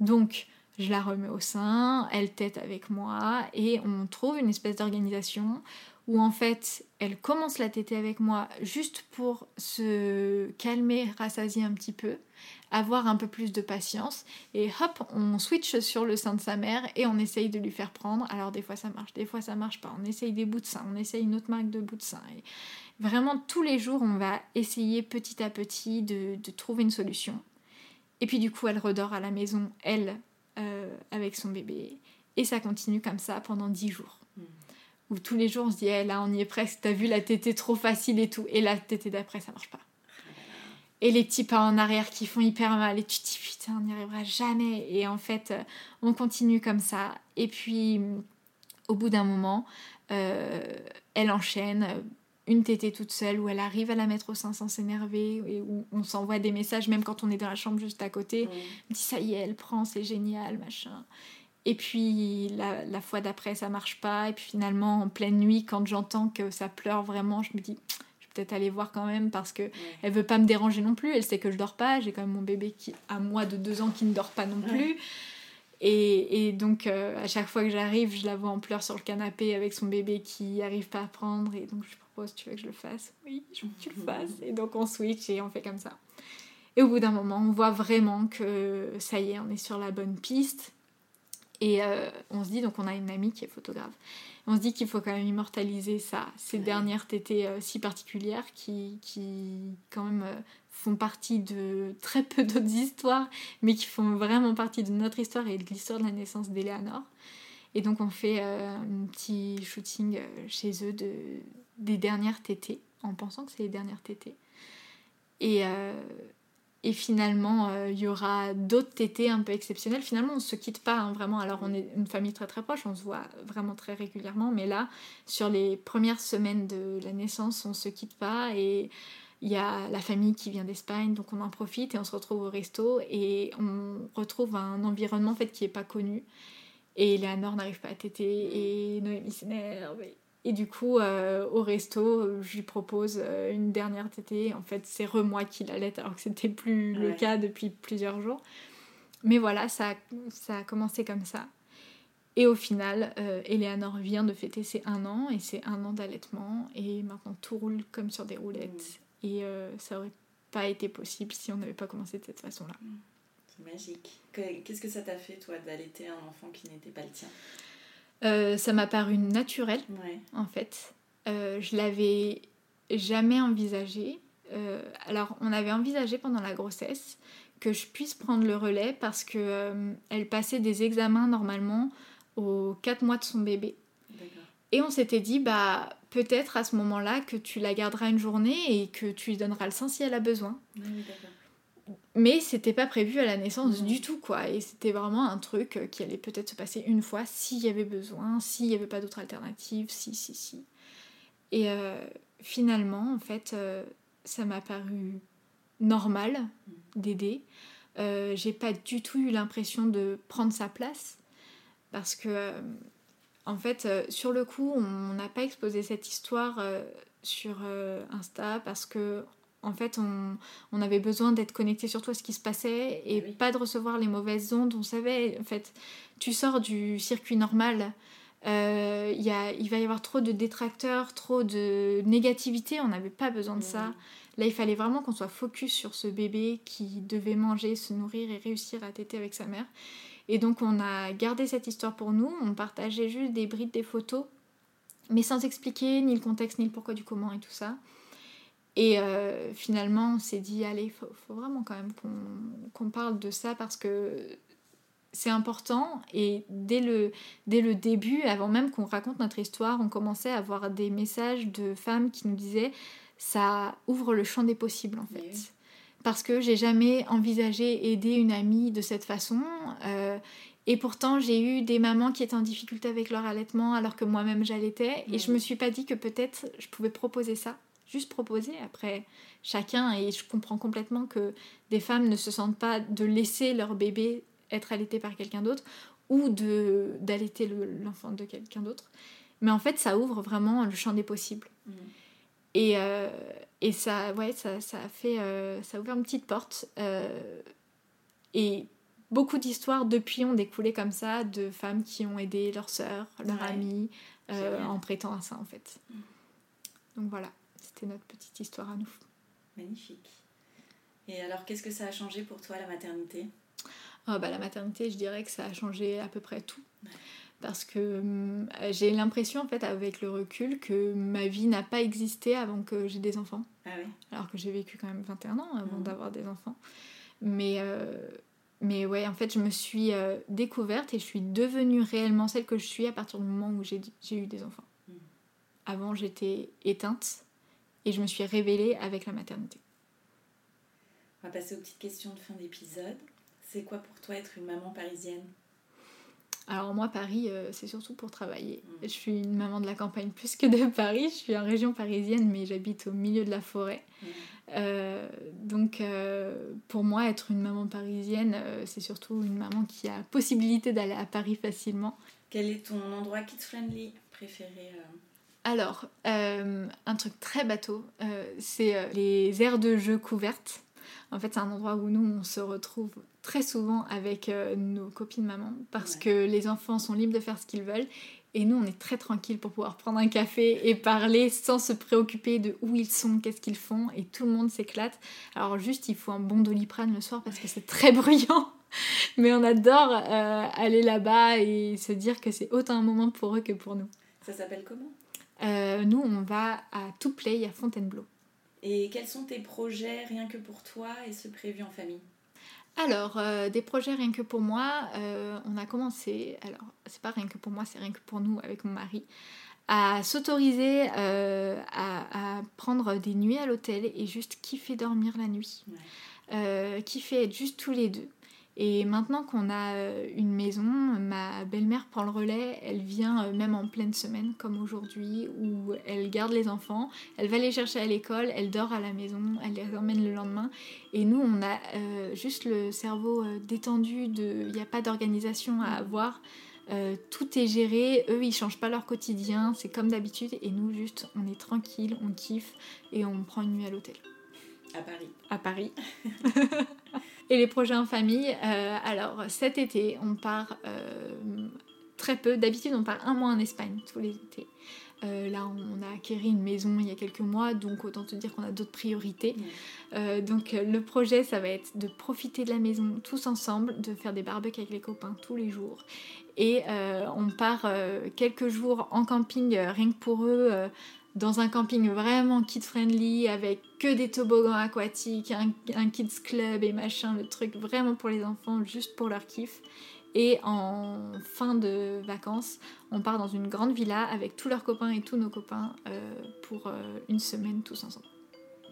Speaker 2: Donc je la remets au sein, elle tête avec moi et on trouve une espèce d'organisation où en fait elle commence la tétée avec moi juste pour se calmer, rassasier un petit peu, avoir un peu plus de patience et hop, on switch sur le sein de sa mère et on essaye de lui faire prendre. Alors des fois ça marche, des fois ça marche pas. On essaye des bouts de sein, on essaye une autre marque de bouts de sein. Vraiment tous les jours on va essayer petit à petit de trouver une solution. Et puis du coup, elle redort à la maison, elle, euh, avec son bébé. Et ça continue comme ça pendant dix jours. Mm. Où tous les jours, on se dit, eh, là, on y est presque, t'as vu la tétée trop facile et tout. Et la tétée d'après, ça marche pas. Et les petits pas en arrière qui font hyper mal. Et tu te dis, putain, on n'y arrivera jamais. Et en fait, euh, on continue comme ça. Et puis, au bout d'un moment, euh, elle enchaîne une tétée toute seule où elle arrive à la mettre au sein sans s'énerver et où on s'envoie des messages même quand on est dans la chambre juste à côté. On dit ça y est, elle prend, c'est génial, machin. Et puis la, fois d'après, ça marche pas. Et puis finalement, en pleine nuit, quand j'entends que ça pleure vraiment, je me dis, je vais peut-être aller voir quand même parce que elle veut pas me déranger non plus. Elle sait que je dors pas. J'ai quand même mon bébé qui a moi de deux ans qui ne dort pas non plus. Et, donc, euh, à chaque fois que j'arrive, je la vois en pleurs sur le canapé avec son bébé qui arrive pas à prendre. Et donc, je propose Tu veux que je le fasse? Oui, je veux que tu le fasses. Et donc, on switch et on fait comme ça. Et au bout d'un moment, on voit vraiment que ça y est, on est sur la bonne piste. Et euh, on se dit, donc on a une amie qui est photographe, on se dit qu'il faut quand même immortaliser ça, ces dernières tétées euh, si particulières qui, qui quand même font partie de très peu d'autres histoires, mais qui font vraiment partie de notre histoire et de l'histoire de la naissance d'Eleanor. Et donc on fait euh, un petit shooting euh, chez eux de, des dernières tétées, en pensant que c'est les dernières tétées. Et, euh, et finalement, il y aura d'autres tétées un peu exceptionnelles. Finalement, on ne se quitte pas hein, vraiment. Alors, on est une famille très très proche, on se voit vraiment très régulièrement. Mais là, sur les premières semaines de la naissance, on ne se quitte pas. Et il y a la famille qui vient d'Espagne, donc on en profite et on se retrouve au resto et on retrouve un environnement en fait qui est pas connu. Et Léanor n'arrive pas à téter et Noémie s'énerve. Du coup, euh, au resto, je lui propose euh, une dernière tétée. En fait, c'est re-moi qui l'allait alors que c'était plus le cas depuis plusieurs jours. Mais voilà, ça, ça a commencé comme ça. Et au final, euh, Eleanor vient de fêter ses un an et c'est un an d'allaitement. Et maintenant, tout roule comme sur des roulettes. Et euh, ça aurait pas été possible si on n'avait pas commencé de cette façon-là. Mm.
Speaker 3: C'est magique. Qu'est-ce que ça t'a fait, toi, d'allaiter un enfant qui n'était pas le tien?
Speaker 2: Euh, Ça m'a paru naturel, en fait. Euh, je l'avais jamais envisagé. Euh, alors, on avait envisagé pendant la grossesse que je puisse prendre le relais parce que elle passait des examens normalement aux 4 mois de son bébé. Et on s'était dit, bah, peut-être à ce moment-là que tu la garderas une journée et que tu lui donneras le sein si elle a besoin. Oui, mais c'était pas prévu à la naissance du tout, quoi. Et c'était vraiment un truc euh, qui allait peut-être se passer une fois s'il y avait besoin, s'il n'y avait pas d'autre alternative, si, si, si. Et euh, finalement, en fait, euh, ça m'a paru normal mm. d'aider. J'ai pas du tout eu l'impression de prendre sa place parce que en fait, euh, sur le coup, on n'a pas exposé cette histoire euh, sur euh, Insta parce que en fait, on, avait besoin d'être connecté sur toi ce qui se passait et ah pas de recevoir les mauvaises ondes. On savait, en fait, tu sors du circuit normal. y il va y avoir trop de détracteurs, trop de négativité. On n'avait pas besoin de ça. Là, il fallait vraiment qu'on soit focus sur ce bébé qui devait manger, se nourrir et réussir à téter avec sa mère. Et donc on a gardé cette histoire pour nous, on partageait juste des brides, des photos, mais sans expliquer ni le contexte, ni le pourquoi du comment et tout ça. Et euh, finalement, on s'est dit, allez, il faut, vraiment quand même qu'on parle de ça parce que c'est important. Et dès le, dès le début, avant même qu'on raconte notre histoire, on commençait à avoir des messages de femmes qui nous disaient, ça ouvre le champ des possibles en fait parce que j'ai jamais envisagé aider une amie de cette façon. Euh, et pourtant, j'ai eu des mamans qui étaient en difficulté avec leur allaitement alors que moi-même j'allaitais. Et je me suis pas dit que peut-être je pouvais proposer ça. Juste proposer. Après, chacun, et je comprends complètement que des femmes ne se sentent pas de laisser leur bébé être allaité par quelqu'un d'autre ou de d'allaiter l'enfant de quelqu'un d'autre. Mais en fait, ça ouvre vraiment le champ des possibles. Mm. Et, euh, et ça, ouais, ça, ça, a fait, euh, ça a ouvert une petite porte. Euh, et beaucoup d'histoires depuis ont découlé comme ça de femmes qui ont aidé leur sœur, leur amie, en prêtant à ça en fait. Mm. Donc voilà, c'était notre petite histoire à nous.
Speaker 3: Magnifique. Et alors, qu'est-ce que ça a changé pour toi la maternité?
Speaker 2: Oh, bah, La maternité, je dirais que ça a changé à peu près tout parce que hum, j'ai l'impression en fait avec le recul que ma vie n'a pas existé avant que j'ai des enfants.
Speaker 3: Ah oui.
Speaker 2: Alors que j'ai vécu quand même 21 ans avant mmh. d'avoir des enfants. Mais, mais ouais, en fait, je me suis découverte et je suis devenue réellement celle que je suis à partir du moment où j'ai eu des enfants. Mm. Avant, j'étais éteinte et je me suis révélée avec la maternité.
Speaker 3: On va passer aux petites questions de fin d'épisode. C'est quoi pour toi être une maman parisienne?
Speaker 2: Alors moi, Paris, euh, c'est surtout pour travailler. Mm. Je suis une maman de la campagne plus que de Paris. Je suis en région parisienne, mais j'habite au milieu de la forêt. Mm. Euh, donc euh, pour moi, être une maman parisienne, c'est surtout une maman qui a possibilité d'aller à Paris facilement.
Speaker 3: Quel est ton endroit kids-friendly préféré
Speaker 2: Alors, un truc très bateau, c'est les aires de jeu couvertes. En fait, c'est un endroit où nous, on se retrouve très souvent avec euh, nos copines maman parce que les enfants sont libres de faire ce qu'ils veulent et nous, on est très tranquille pour pouvoir prendre un café et parler sans se préoccuper de où ils sont, qu'est-ce qu'ils font et tout le monde s'éclate. Alors juste, il faut un bon doliprane le soir parce que c'est très bruyant. Mais on adore euh, aller là-bas et se dire que c'est autant un moment pour eux que pour nous.
Speaker 3: Ça s'appelle comment?
Speaker 2: Euh, Nous, on va à To Play à Fontainebleau.
Speaker 3: Et quels sont tes projets rien que pour toi et ceux prévus en famille?
Speaker 2: Alors, euh, des projets rien que pour moi, euh, on a commencé, alors c'est pas rien que pour moi, c'est rien que pour nous avec mon mari, à s'autoriser euh, à, prendre des nuits à l'hôtel et juste kiffer dormir la nuit. kiffer être juste tous les deux. Et maintenant qu'on a euh, une maison, ma belle-mère prend le relais, elle vient euh, même en pleine semaine comme aujourd'hui, où elle garde les enfants, elle va les chercher à l'école, elle dort à la maison, elle les emmène le lendemain. Et nous, on a euh, juste le cerveau détendu, il n'y a pas d'organisation à avoir. tout est géré, eux ils changent pas leur quotidien, c'est comme d'habitude, et nous juste on est tranquille, on kiffe et on prend une nuit à l'hôtel.
Speaker 3: À Paris.
Speaker 2: À Paris. Et les projets en famille, euh, alors cet été, on part euh, très peu. D'habitude, on part un mois en Espagne tous les étés. Euh, là, on a acquéri une maison il y a quelques mois, donc autant te dire qu'on a d'autres priorités. donc le projet, ça va être de profiter de la maison tous ensemble, de faire des barbecues avec les copains tous les jours. Et on part quelques jours en camping, rien que pour eux, dans un camping vraiment kid-friendly avec que des toboggans aquatiques, un, kids club et machin, le truc vraiment pour les enfants, juste pour leur kiff. Et en fin de vacances, on part dans une grande villa avec tous leurs copains et tous nos copains euh, pour euh, une semaine tous ensemble.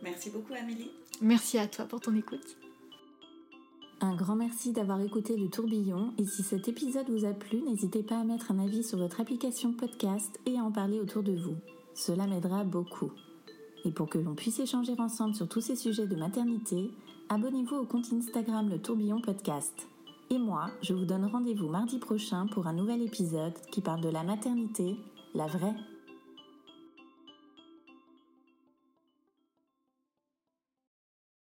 Speaker 3: Merci beaucoup Amélie.
Speaker 2: Merci à toi pour ton écoute.
Speaker 1: Un grand merci d'avoir écouté le tourbillon et si cet épisode vous a plu, n'hésitez pas à mettre un avis sur votre application podcast et à en parler autour de vous. Cela m'aidera beaucoup. Et pour que l'on puisse échanger ensemble sur tous ces sujets de maternité, abonnez-vous au compte Instagram Le Tourbillon Podcast. Et moi, je vous donne rendez-vous mardi prochain pour un nouvel épisode qui parle de la maternité, la vraie.